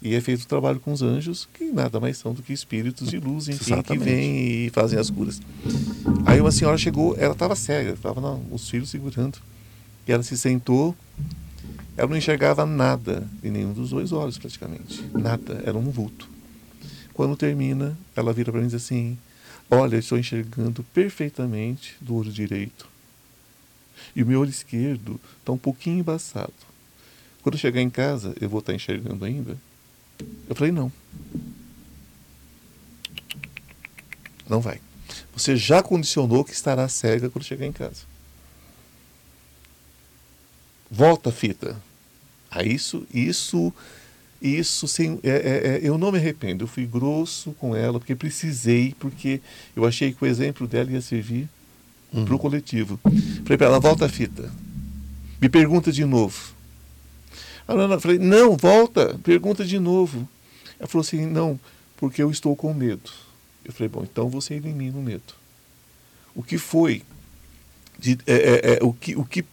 e é feito o trabalho com os anjos, que nada mais são do que espíritos de luz, enfim, Exatamente. que vêm e fazem as curas. Aí uma senhora chegou, ela estava cega, estava os filhos segurando. E ela se sentou, ela não enxergava nada em nenhum dos dois olhos, praticamente. Nada, era um vulto. Quando termina, ela vira para mim e diz assim: Olha, eu estou enxergando perfeitamente do olho direito. E o meu olho esquerdo está um pouquinho embaçado. Quando eu chegar em casa, eu vou estar enxergando ainda? Eu falei, não. Não vai. Você já condicionou que estará cega quando chegar em casa. Volta a fita. A isso, isso, isso sem, é, é, é, eu não me arrependo. Eu fui grosso com ela porque precisei, porque eu achei que o exemplo dela ia servir uhum. para o coletivo. Falei para ela, volta a fita. Me pergunta de novo. Eu falei, não, volta, pergunta de novo. Ela falou assim, não, porque eu estou com medo. Eu falei, bom, então você elimina o medo. O que foi? De, é, é, é, o, que, o que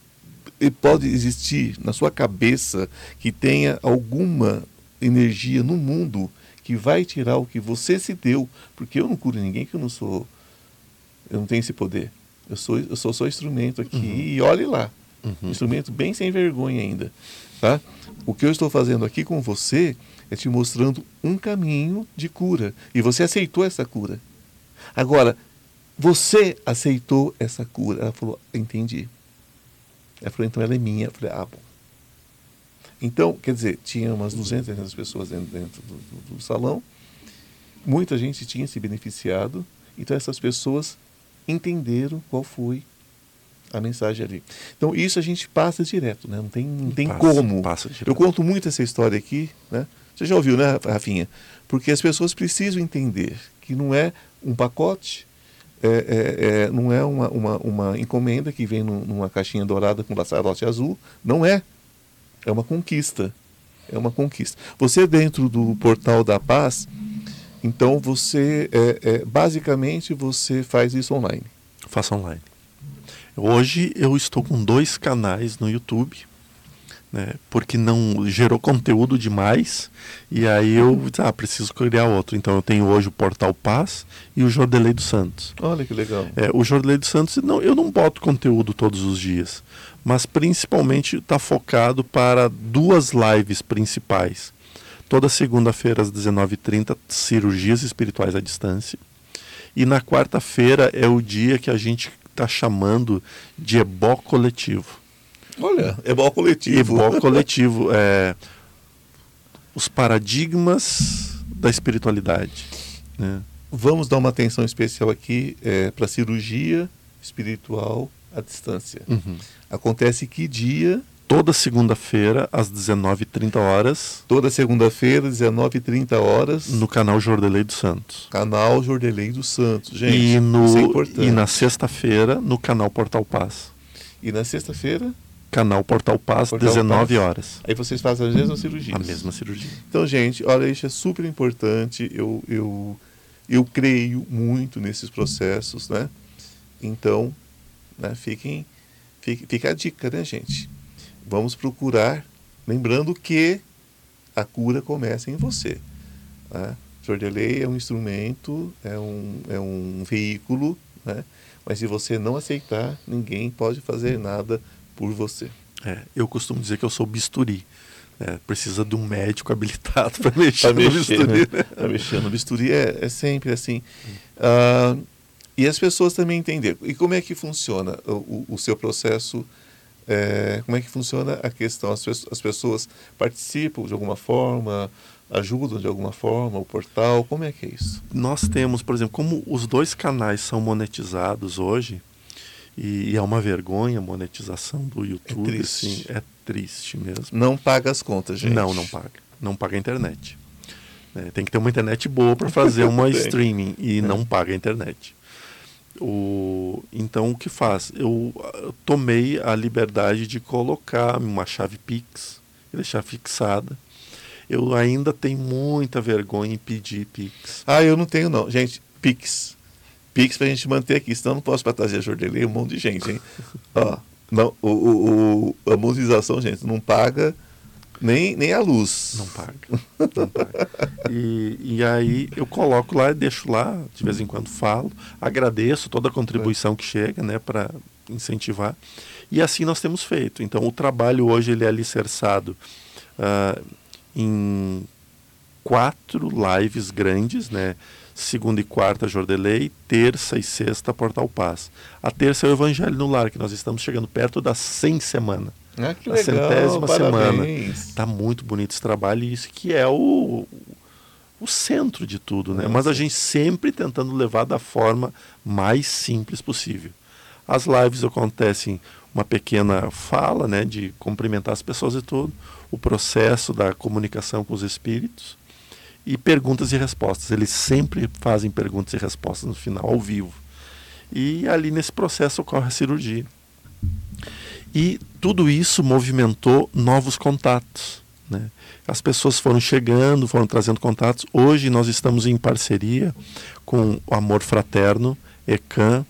pode existir na sua cabeça que tenha alguma energia no mundo que vai tirar o que você se deu, porque eu não curo ninguém que eu não sou, eu não tenho esse poder. Eu sou, eu sou só instrumento aqui uhum. e olhe lá. Uhum. Instrumento bem sem vergonha ainda. Tá? O que eu estou fazendo aqui com você é te mostrando um caminho de cura. E você aceitou essa cura. Agora, você aceitou essa cura. Ela falou, entendi. Ela falou, então ela é minha. Eu falei, ah, bom. Então, quer dizer, tinha umas 200, 300 pessoas dentro, dentro do, do, do salão. Muita gente tinha se beneficiado. Então, essas pessoas entenderam qual foi a mensagem ali. Então, isso a gente passa direto, né? Não tem, não tem passa, como. Passa Eu conto muito essa história aqui, né? Você já ouviu, né, Rafinha? Porque as pessoas precisam entender que não é um pacote, é, é, é, não é uma, uma, uma, encomenda que vem numa caixinha dourada com laçarote azul. Não é. É uma conquista. É uma conquista. Você dentro do portal da paz, então você, é, é, basicamente, você faz isso online. Faça online. Hoje eu estou com dois canais no YouTube, né, porque não gerou conteúdo demais, e aí eu ah, preciso criar outro. Então eu tenho hoje o Portal Paz e o Jordelei dos Santos. Olha que legal. É, o Jordelei dos Santos, não, eu não boto conteúdo todos os dias, mas principalmente está focado para duas lives principais. Toda segunda-feira às 19h30, cirurgias espirituais à distância. E na quarta-feira é o dia que a gente está chamando de ebó coletivo. Olha, ebó coletivo. Ebó coletivo. É, os paradigmas da espiritualidade. Né? Vamos dar uma atenção especial aqui é, para cirurgia espiritual à distância. Uhum. Acontece que dia? Toda segunda-feira, às 19h30 horas. Toda segunda-feira, 19h30 horas. No canal Jordelei dos Santos. Canal Jordelei dos Santos, gente. E, no, é e na sexta-feira, no canal Portal Paz. E na sexta-feira? Canal Portal Paz, Portal 19 Paz. horas. Aí vocês fazem as mesmas cirurgias. A mesma cirurgia. Então, gente, olha, isso é super importante. Eu, eu, eu creio muito nesses processos, né? Então, né, fiquem, fique, fica a dica, né, gente? Vamos procurar, lembrando que a cura começa em você. Né? Jordelei é um instrumento, é um, é um veículo, né? mas se você não aceitar, ninguém pode fazer nada por você. É, eu costumo dizer que eu sou bisturi. É, precisa de um médico habilitado [LAUGHS] para mexer, mexer, no bisturi. Né? Para mexer no bisturi é, é sempre assim. Uh, e as pessoas também entender. E como é que funciona o, o seu processo é, como é que funciona a questão? As, as pessoas participam de alguma forma, ajudam de alguma forma o portal? Como é que é isso? Nós temos, por exemplo, como os dois canais são monetizados hoje, e, e é uma vergonha a monetização do YouTube. É triste. Assim, é triste mesmo. Não paga as contas, gente. Não, não paga. Não paga a internet. É, tem que ter uma internet boa para fazer [LAUGHS] uma streaming e é. não paga a internet. O, então, o que faz? Eu, eu tomei a liberdade de colocar uma chave Pix. que deixar fixada. Eu ainda tenho muita vergonha em pedir Pix. Ah, eu não tenho não. Gente, Pix. Pix pra gente manter aqui, senão eu não posso para trazer a Jordelei um monte de gente, hein? [LAUGHS] Ó, não, o, o, o, a monetização, gente, não paga nem, nem a luz. Não paga. Não paga. E, e aí eu coloco lá e deixo lá, de vez em quando falo, agradeço toda a contribuição que chega, né, para incentivar. E assim nós temos feito. Então o trabalho hoje ele é alicerçado uh, em quatro lives grandes, né? Segunda e quarta Jordelei, terça e sexta Portal Paz. A terça é o Evangelho no Lar, que nós estamos chegando perto das 100 semanas. Ah, que legal, centésima parabéns. semana. Tá muito bonito esse trabalho e isso que é o, o centro de tudo, né? Nossa. Mas a gente sempre tentando levar da forma mais simples possível. As lives acontecem uma pequena fala, né, de cumprimentar as pessoas e tudo, o processo da comunicação com os espíritos e perguntas e respostas. Eles sempre fazem perguntas e respostas no final, ao vivo. E ali nesse processo ocorre a cirurgia. E tudo isso movimentou novos contatos. Né? As pessoas foram chegando, foram trazendo contatos. Hoje nós estamos em parceria com o Amor Fraterno, ECAM.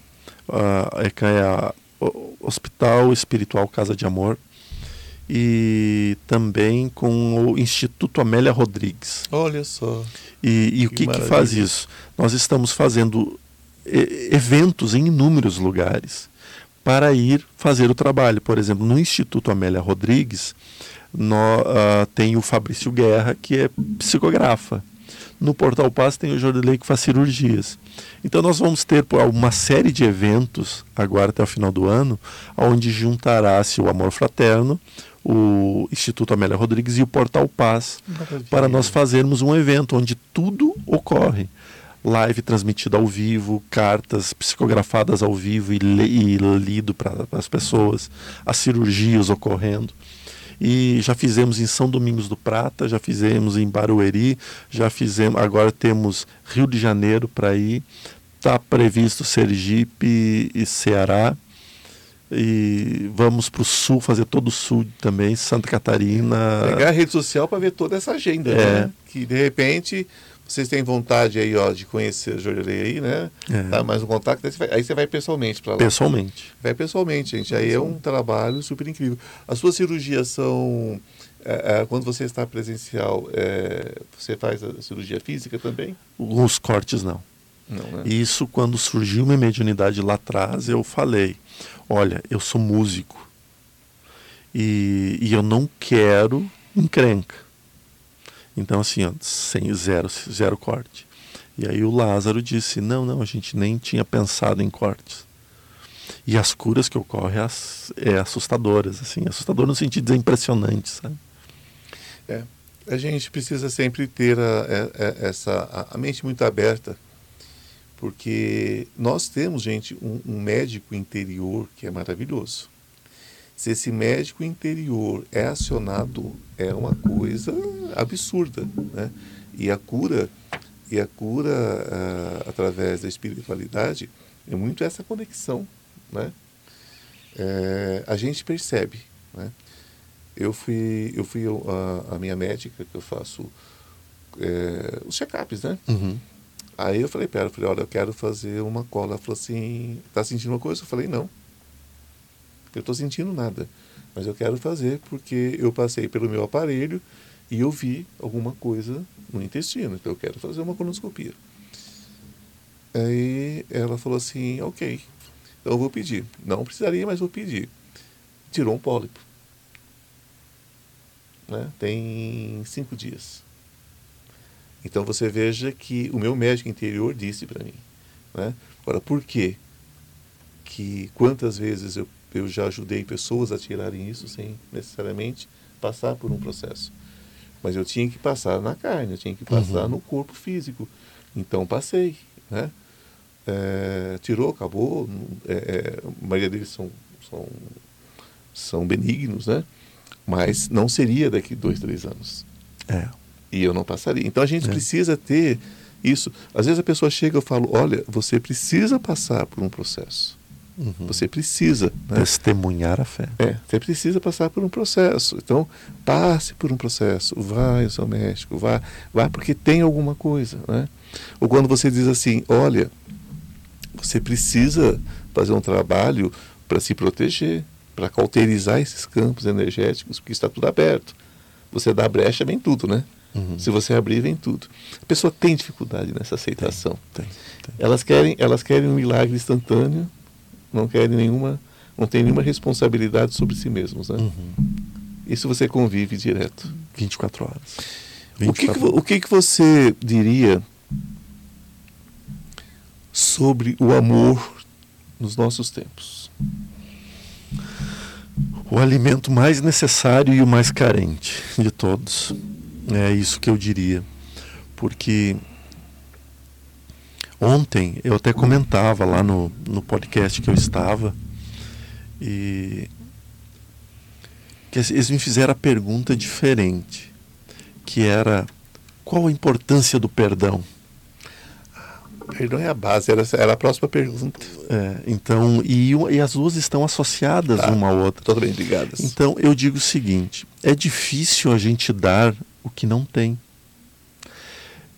Uh, ECAM é a Hospital Espiritual Casa de Amor. E também com o Instituto Amélia Rodrigues. Olha só. E, e o que, que faz isso? Nós estamos fazendo eventos em inúmeros lugares para ir fazer o trabalho. Por exemplo, no Instituto Amélia Rodrigues, no, uh, tem o Fabrício Guerra, que é psicografa. No Portal Paz tem o Jordelei que faz cirurgias. Então nós vamos ter uma série de eventos agora até o final do ano, onde juntará-se o Amor Fraterno, o Instituto Amélia Rodrigues e o Portal Paz, para nós fazermos um evento onde tudo ocorre live transmitida ao vivo, cartas psicografadas ao vivo e, e lido para as pessoas, as cirurgias ocorrendo. E já fizemos em São Domingos do Prata, já fizemos em Barueri, já fizemos, agora temos Rio de Janeiro para ir, está previsto Sergipe e Ceará. E vamos para o sul, fazer todo o sul também, Santa Catarina. Pegar a rede social para ver toda essa agenda, é. né? Que de repente vocês têm vontade aí, ó, de conhecer a Jorelei aí, né? É. Tá mais um contato, aí você vai, aí você vai pessoalmente para lá. Pessoalmente. Vai pessoalmente, gente. Aí é um trabalho super incrível. As suas cirurgias são. É, é, quando você está presencial, é, você faz a cirurgia física também? Os cortes não. Não, né? Isso quando surgiu uma mediunidade lá atrás, eu falei: olha, eu sou músico e, e eu não quero encrenca. Então, assim, ó, sem zero, zero corte. E aí o Lázaro disse: não, não, a gente nem tinha pensado em cortes. E as curas que ocorrem é assustadoras, assim, assustador no sentido de impressionante, sabe? É, a gente precisa sempre ter a, a, a essa a mente muito aberta, porque nós temos, gente, um, um médico interior que é maravilhoso. Se esse médico interior é acionado, é uma coisa absurda, né? E a cura, e a cura uh, através da espiritualidade é muito essa conexão, né? É, a gente percebe, né? Eu fui, eu fui a, a minha médica que eu faço é, os check-ups, né? Uhum. Aí eu falei para ela, falei, olha, eu quero fazer uma cola. Ela falou assim, tá sentindo uma coisa? Eu falei, não. Eu estou sentindo nada, mas eu quero fazer porque eu passei pelo meu aparelho e eu vi alguma coisa no intestino, então eu quero fazer uma colonoscopia. Aí ela falou assim, ok, então eu vou pedir. Não precisaria, mas vou pedir. Tirou um pólipo. Né? Tem cinco dias. Então você veja que o meu médico interior disse para mim. Né? Agora, por quê? Que quantas vezes eu eu já ajudei pessoas a tirarem isso sem necessariamente passar por um processo. Mas eu tinha que passar na carne, eu tinha que passar uhum. no corpo físico. Então passei, né? É, tirou, acabou. É, é, a maioria deles são, são, são benignos, né? Mas não seria daqui dois, três anos. É. E eu não passaria. Então a gente é. precisa ter isso. Às vezes a pessoa chega e eu falo, olha, você precisa passar por um processo. Uhum. Você precisa. Né? Testemunhar a fé. É, você precisa passar por um processo. Então, passe por um processo. Vai ao seu médico, vá, vá porque tem alguma coisa. Né? Ou quando você diz assim, olha, você precisa fazer um trabalho para se proteger, para cauterizar esses campos energéticos, porque está tudo aberto. Você dá brecha, vem tudo, né? Uhum. Se você abrir, vem tudo. A pessoa tem dificuldade nessa aceitação. Tem, tem, tem. Elas, querem, elas querem um milagre instantâneo, não querem nenhuma, não tem nenhuma responsabilidade sobre si mesmos. Né? Uhum. Isso você convive direto. 24 horas. 24 o, que, que, o que, que você diria sobre o amor nos nossos tempos? O alimento mais necessário e o mais carente de todos. É isso que eu diria. Porque ontem eu até comentava lá no, no podcast que eu estava e que eles me fizeram a pergunta diferente, que era qual a importância do perdão? Perdão é a base, era, era a próxima pergunta. É, então, e, e, as duas estão associadas tá, uma à outra. Totalmente ligadas. Então, eu digo o seguinte: é difícil a gente dar o que não tem.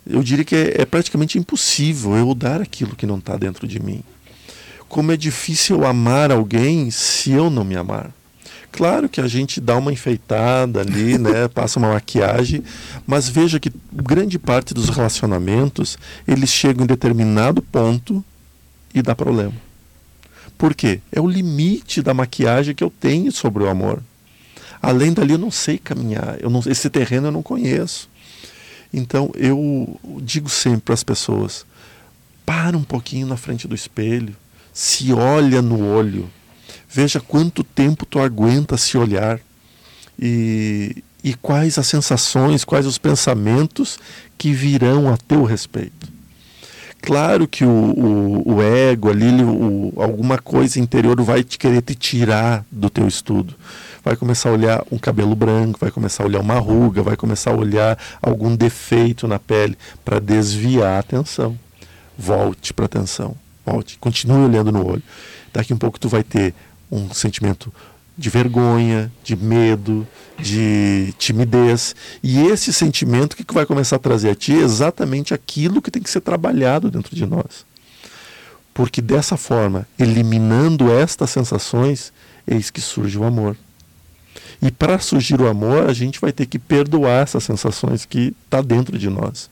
Eu diria que é, é praticamente impossível eu dar aquilo que não está dentro de mim. Como é difícil amar alguém se eu não me amar. Claro que a gente dá uma enfeitada ali, [LAUGHS] né, passa uma maquiagem, mas veja que grande parte dos relacionamentos eles chegam em determinado ponto e dá problema. Por quê? É o limite da maquiagem que eu tenho sobre o amor. Além dali eu não sei caminhar, eu não, esse terreno eu não conheço. Então eu digo sempre para as pessoas: para um pouquinho na frente do espelho, se olha no olho, veja quanto tempo tu aguenta se olhar. E, e quais as sensações, quais os pensamentos que virão a teu respeito. Claro que o, o, o ego ali, o, alguma coisa interior vai te querer te tirar do teu estudo vai começar a olhar um cabelo branco, vai começar a olhar uma ruga, vai começar a olhar algum defeito na pele para desviar a atenção. Volte para a atenção, volte, continue olhando no olho. Daqui um pouco tu vai ter um sentimento de vergonha, de medo, de timidez. E esse sentimento que vai começar a trazer a ti é exatamente aquilo que tem que ser trabalhado dentro de nós. Porque dessa forma, eliminando estas sensações, eis que surge o amor. E para surgir o amor, a gente vai ter que perdoar essas sensações que está dentro de nós.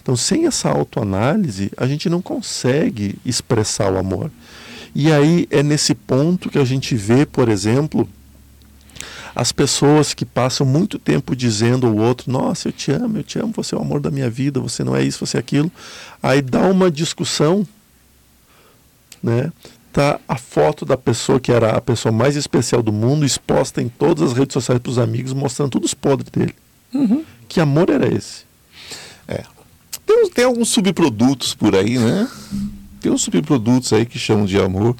Então, sem essa autoanálise, a gente não consegue expressar o amor. E aí é nesse ponto que a gente vê, por exemplo, as pessoas que passam muito tempo dizendo ao outro: Nossa, eu te amo, eu te amo, você é o amor da minha vida, você não é isso, você é aquilo. Aí dá uma discussão, né? Tá a foto da pessoa que era a pessoa mais especial do mundo exposta em todas as redes sociais para os amigos, mostrando todos os podres dele. Uhum. Que amor era esse? É. Tem, tem alguns subprodutos por aí, né? Tem uns subprodutos aí que chamam de amor.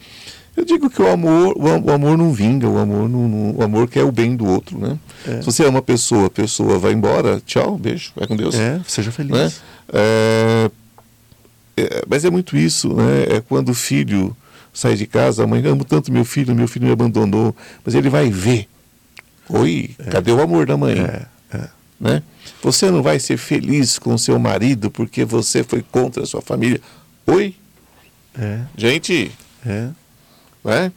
Eu digo que o amor, o, amor não vinga, o amor não, não, o amor quer o bem do outro, né? É. Se você ama a pessoa, a pessoa vai embora, tchau, beijo, vai com Deus. É, seja feliz. Né? É, é, mas é muito isso, né? É quando o filho sai de casa, a mãe, amo tanto meu filho, meu filho me abandonou, mas ele vai ver. Oi, é. cadê o amor da mãe? É, é. Né? Você não vai ser feliz com seu marido porque você foi contra a sua família. Oi? É. Gente, é. Né?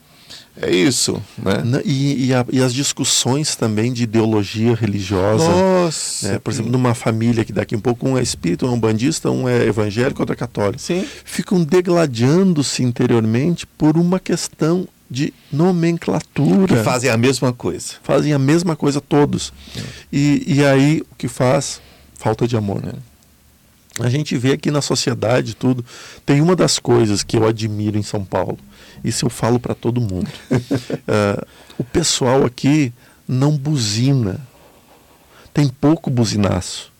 É isso, né? E, e, a, e, as discussões também de ideologia religiosa. Nossa! Né? Por exemplo, numa família que daqui um pouco um é espírita, um é bandista, um é evangélico, outro é católico. Sim. Ficam degladiando-se interiormente por uma questão de nomenclatura. Que fazem a mesma coisa. Fazem a mesma coisa todos. É. E, e aí o que faz? Falta de amor. Né? A gente vê aqui na sociedade tudo. Tem uma das coisas que eu admiro em São Paulo isso eu falo para todo mundo. uh, [LAUGHS] o pessoal aqui não buzina. Tem pouco buzinaço.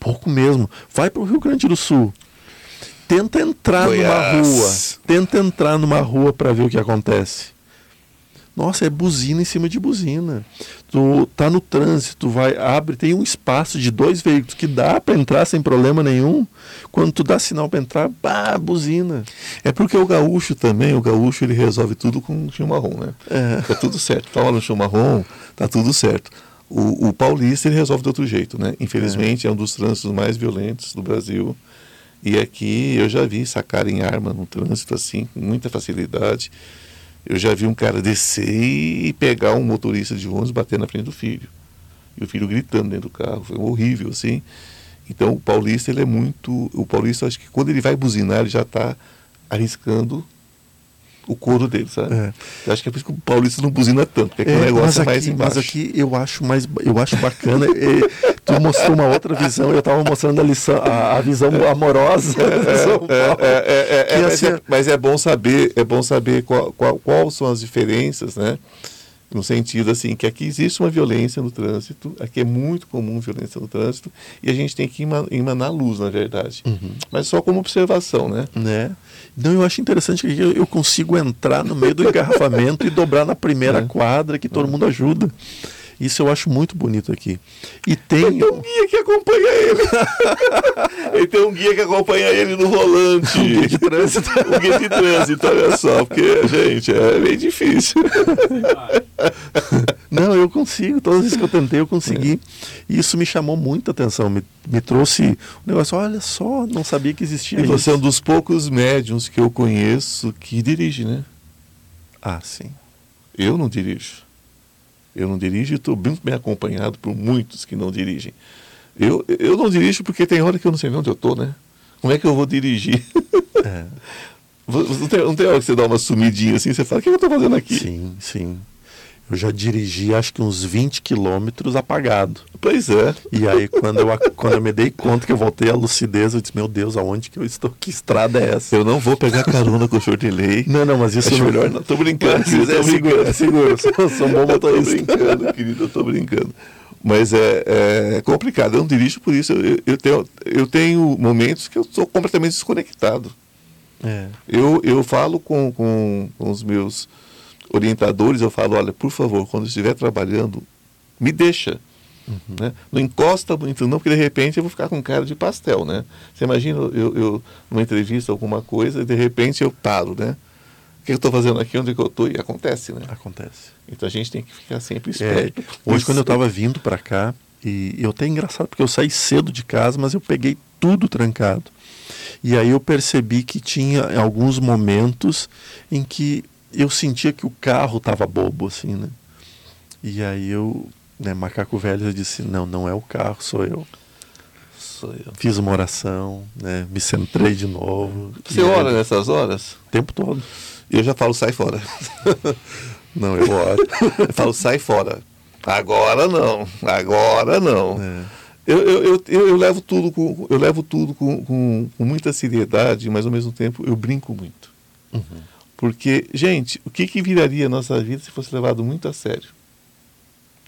Pouco mesmo. Vai para o Rio Grande do Sul. Tenta entrar Goiás. numa rua. Tenta entrar numa rua para ver o que acontece. Nossa, é buzina em cima de buzina. Tu tá no trânsito, vai, abre, tem um espaço de dois veículos que dá para entrar sem problema nenhum. Quando tu dá sinal para entrar, pá, buzina. É porque o gaúcho também, o gaúcho ele resolve tudo com chimarrão, né? É. Tá tudo certo. Toma no chimarrão, tá tudo certo. O, o, paulista ele resolve de outro jeito, né? Infelizmente é. é um dos trânsitos mais violentos do Brasil. E aqui eu já vi sacarem arma no trânsito assim, com muita facilidade. Eu já vi um cara descer e pegar um motorista de ônibus bater na frente do filho. E o filho gritando dentro do carro, foi horrível assim. Então o paulista ele é muito, o paulista acho que quando ele vai buzinar ele já está arriscando o couro dele, sabe? É. Eu acho que é por isso que o paulista não buzina tanto, porque é, o negócio é mais embaixo. Mas aqui eu acho mais, eu acho bacana. é, tu mostrou uma outra visão, eu estava mostrando a, lição, a, a visão amorosa de São Paulo. mas, é, bom saber, é bom saber qual, qual, quais são as diferenças, né? No sentido assim que aqui existe uma violência no trânsito, aqui é muito comum violência no trânsito e a gente tem que emanar luz, na verdade. Uhum. Mas só como observação, né? né? Então eu acho interessante que eu, consigo entrar no meio do engarrafamento e dobrar na primeira é. quadra que todo é. mundo ajuda. Isso eu acho muito bonito aqui. E tem. Tem um guia que acompanha ele. ele [LAUGHS] tem um guia que acompanha ele no volante. Um guia de trânsito. [LAUGHS] um guia de trânsito, olha só. Porque, gente, é bem difícil. [LAUGHS] Não, eu consigo. Todas as vezes que eu tentei, eu consegui. É. E isso me chamou muita atenção. Me, me trouxe um negócio, olha só, não sabia que existia. E isso. você é um dos poucos médiums que eu conheço que dirige, né? Ah, sim. Eu não dirijo. Eu não dirijo e estou bem, bem acompanhado por muitos que não dirigem. Eu, eu não dirijo porque tem hora que eu não sei onde eu estou, né? Como é que eu vou dirigir? É. [LAUGHS] Não, tem, não tem hora que você dá uma sumidinha assim, você fala, o que eu estou fazendo aqui? Sim, sim. Eu já dirigi acho que uns 20 quilômetros apagado. Pois é. E aí, quando eu, quando eu me dei conta que eu voltei à lucidez, eu disse, meu Deus, aonde que eu estou? Que estrada é essa? Eu não vou pegar carona com o senhor de lei. Não, não, mas isso Acho não... melhor não. Tô brincando. É, seguro, é seguro. Eu sou, sou um bom motorista. [LAUGHS] Eu tô brincando, querido, eu tô brincando. Mas é, é, complicado. Eu não dirijo por isso. Eu, eu, tenho, eu tenho momentos que eu sou completamente desconectado. É. Eu, eu falo com, com, com os meus orientadores, eu falo, olha, por favor, quando estiver trabalhando, me deixa. Uhum. Né? Não encosta muito, não, porque de repente eu vou ficar com cara de pastel, né? Você imagina eu, eu numa entrevista alguma coisa e de repente eu paro, né? O que eu estou fazendo aqui, onde é que eu estou? E acontece, né? Acontece. Então a gente tem que ficar sempre é, esperto. É, hoje, quando eu estava vindo para cá, e eu até engraçado, porque eu saí cedo de casa, mas eu peguei tudo trancado. E aí eu percebi que tinha alguns momentos em que eu sentia que o carro estava bobo, assim, né? E aí eu, né, macaco velho, eu disse, não, não é o carro, sou eu. Sou eu. Fiz uma oração, né? Me centrei de novo. Você ora aí, nessas horas? O tempo todo. Eu já falo, sai fora. [LAUGHS] não, eu oro. eu falo, sai fora. Agora não, agora não. É. Eu, eu, eu, eu, eu, levo tudo, com, eu levo tudo com, com, com, muita seriedade, mas ao mesmo tempo eu brinco muito. Uhum. Porque, gente, o que, que viraria a nossa vida se fosse levado muito a sério?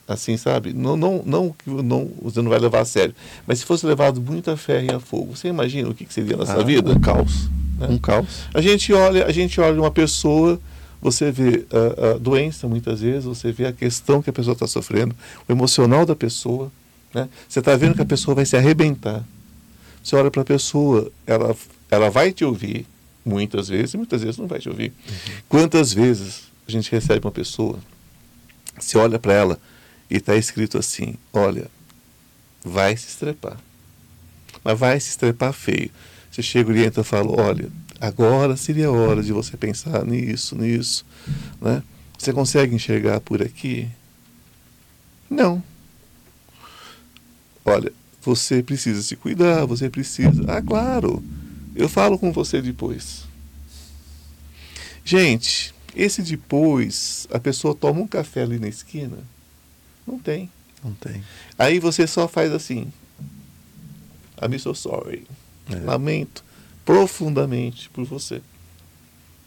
Assim, sabe? Não, não, não, não, você não vai levar a sério. Mas se fosse levado muito a ferro e a fogo, você imagina o que, que seria a nossa ah, vida? Um caos. Né? Um caos. A gente olha, a gente olha uma pessoa, você vê a, a doença muitas vezes, você vê a questão que a pessoa está sofrendo, o emocional da pessoa. Né? Você está vendo que a pessoa vai se arrebentar. Você olha para a pessoa, ela, ela vai te ouvir, muitas vezes, e muitas vezes não vai te ouvir. Uhum. Quantas vezes a gente recebe uma pessoa, se olha para ela e está escrito assim: olha, vai se estrepar. Mas vai se estrepar feio. Você chega orienta e fala: olha, agora seria a hora de você pensar nisso, nisso. Né? Você consegue enxergar por aqui? Não. Olha, você precisa se cuidar, você precisa. Ah, claro. Eu falo com você depois. Gente, esse depois, a pessoa toma um café ali na esquina? Não tem. Não tem. Aí você só faz assim. I'm so sorry. É. Lamento profundamente por você.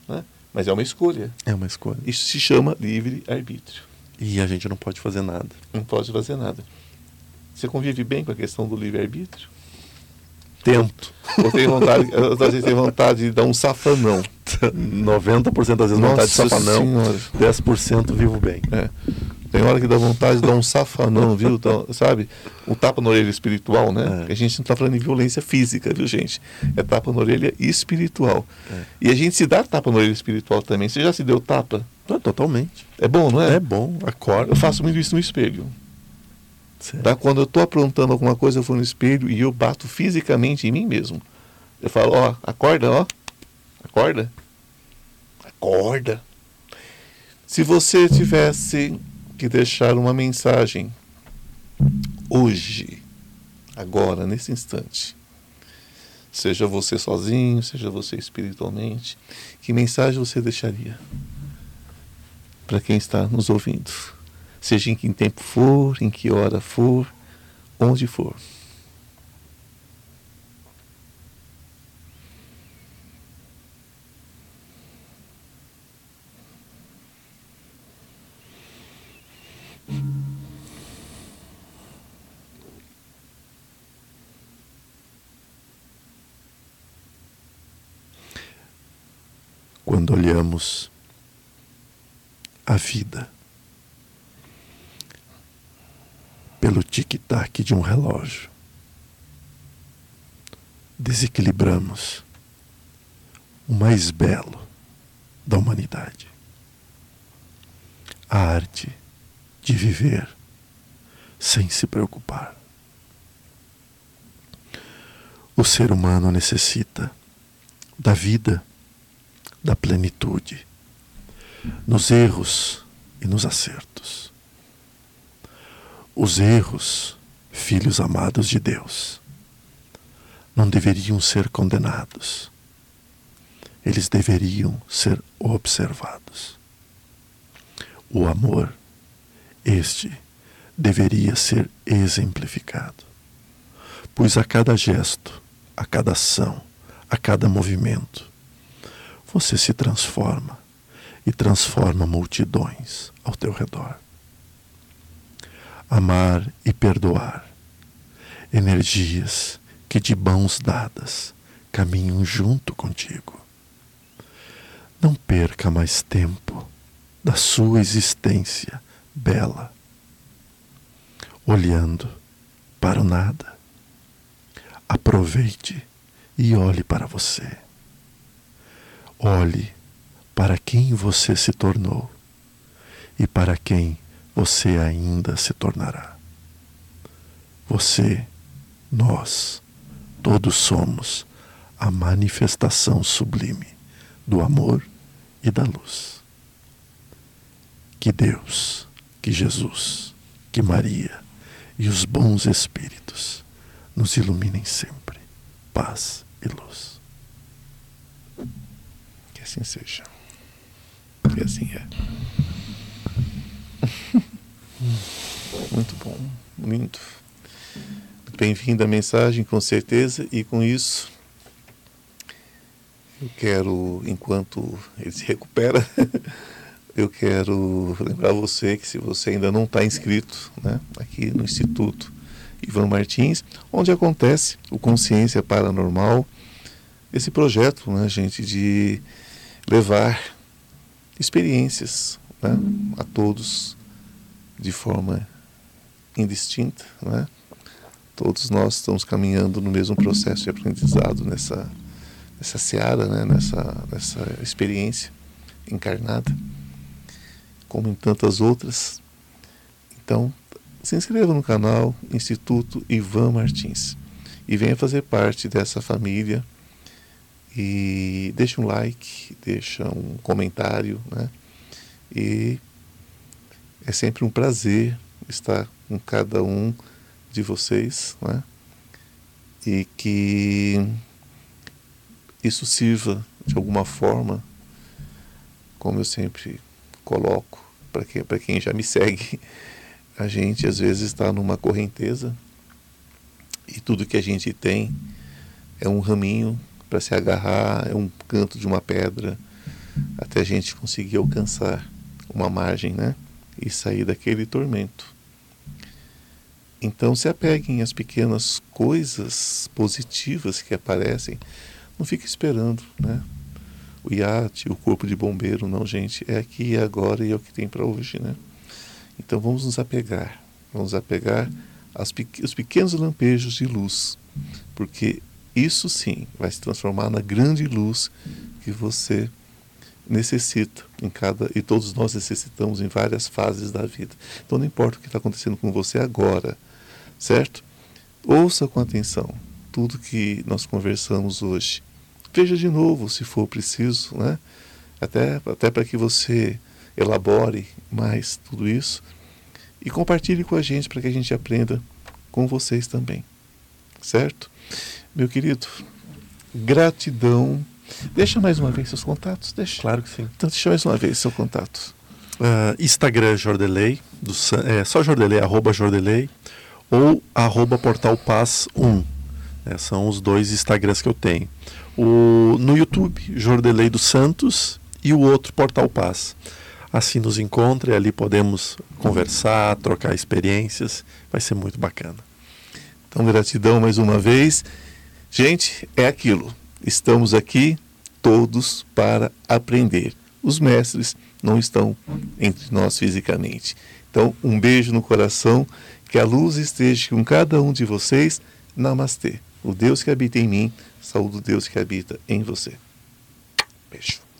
Né? Mas é uma escolha. É uma escolha. Isso se chama livre-arbítrio. E a gente não pode fazer nada. Não pode fazer nada. Você convive bem com a questão do livre-arbítrio? Tento. Ou tem vontade, às vezes tem vontade de dar um safanão. 90% das vezes Nossa vontade de safanão, Senhora. 10% vivo bem. É. Tem hora que dá vontade de dar um safanão, viu? Então, sabe? Um tapa na orelha espiritual, né? É. A gente não está falando em violência física, viu, gente? É tapa na orelha espiritual. É. E a gente se dá tapa na orelha espiritual também. Você já se deu tapa? Não, totalmente. É bom, não é? É bom, acorda. Eu faço muito isso no espelho. Tá? Quando eu estou aprontando alguma coisa, eu vou no espelho e eu bato fisicamente em mim mesmo. Eu falo, ó, acorda, ó. Acorda. Acorda. Se você tivesse que deixar uma mensagem hoje, agora, nesse instante, seja você sozinho, seja você espiritualmente, que mensagem você deixaria para quem está nos ouvindo? Seja em que tempo for, em que hora for, onde for. Quando olhamos a vida pelo tic-tac de um relógio, desequilibramos o mais belo da humanidade. A arte de viver sem se preocupar. O ser humano necessita da vida, da plenitude, nos erros e nos acertos. Os erros, filhos amados de Deus, não deveriam ser condenados. Eles deveriam ser observados. O amor, este, deveria ser exemplificado. Pois a cada gesto, a cada ação, a cada movimento, você se transforma e transforma multidões ao teu redor. Amar e perdoar, energias que de mãos dadas caminham junto contigo. Não perca mais tempo da sua existência bela, olhando para o nada. Aproveite e olhe para você. Olhe para quem você se tornou e para quem você ainda se tornará. Você, nós, todos somos a manifestação sublime do amor e da luz. Que Deus, que Jesus, que Maria e os bons espíritos nos iluminem sempre. Paz e luz. Que assim seja. Que assim é. [LAUGHS] Muito bom, lindo. Bem-vindo à mensagem, com certeza, e com isso eu quero, enquanto ele se recupera, [LAUGHS] eu quero lembrar você que se você ainda não está inscrito né, aqui no Instituto Ivan Martins, onde acontece o Consciência Paranormal, esse projeto, né, gente, de levar experiências né, a todos de forma indistinta, né? Todos nós estamos caminhando no mesmo processo de aprendizado nessa nessa seara, né? Nessa nessa experiência encarnada, como em tantas outras. Então, se inscreva no canal Instituto Ivan Martins e venha fazer parte dessa família e deixa um like, deixa um comentário, né? E é sempre um prazer estar com cada um de vocês, né? E que isso sirva de alguma forma, como eu sempre coloco para quem, quem já me segue, a gente às vezes está numa correnteza e tudo que a gente tem é um raminho para se agarrar, é um canto de uma pedra, até a gente conseguir alcançar uma margem, né? E sair daquele tormento. Então se apeguem às pequenas coisas positivas que aparecem. Não fique esperando, né? O iate, o corpo de bombeiro, não, gente. É aqui e agora e é o que tem para hoje, né? Então vamos nos apegar. Vamos apegar aos pequenos lampejos de luz. Porque isso sim vai se transformar na grande luz que você necessita em cada e todos nós necessitamos em várias fases da vida. Então não importa o que está acontecendo com você agora, certo? Ouça com atenção tudo que nós conversamos hoje. Veja de novo, se for preciso, né? Até até para que você elabore mais tudo isso e compartilhe com a gente para que a gente aprenda com vocês também, certo? Meu querido, gratidão Deixa mais uma vez seus contatos. Deixa. Claro que sim. Então, deixa mais uma vez seus contatos. Uh, Instagram Jordelei, do, é, só Jordelei, arroba Jordelei, ou arroba Portal Paz 1. É, são os dois Instagrams que eu tenho. O, no YouTube, Jordelei dos Santos e o outro Portal Paz. Assim nos encontre, ali podemos conversar, trocar experiências, vai ser muito bacana. Então, gratidão mais uma vez. Gente, é aquilo. Estamos aqui todos para aprender. Os mestres não estão entre nós fisicamente. Então, um beijo no coração, que a luz esteja com cada um de vocês. Namastê. O Deus que habita em mim, saúde o Deus que habita em você. Beijo.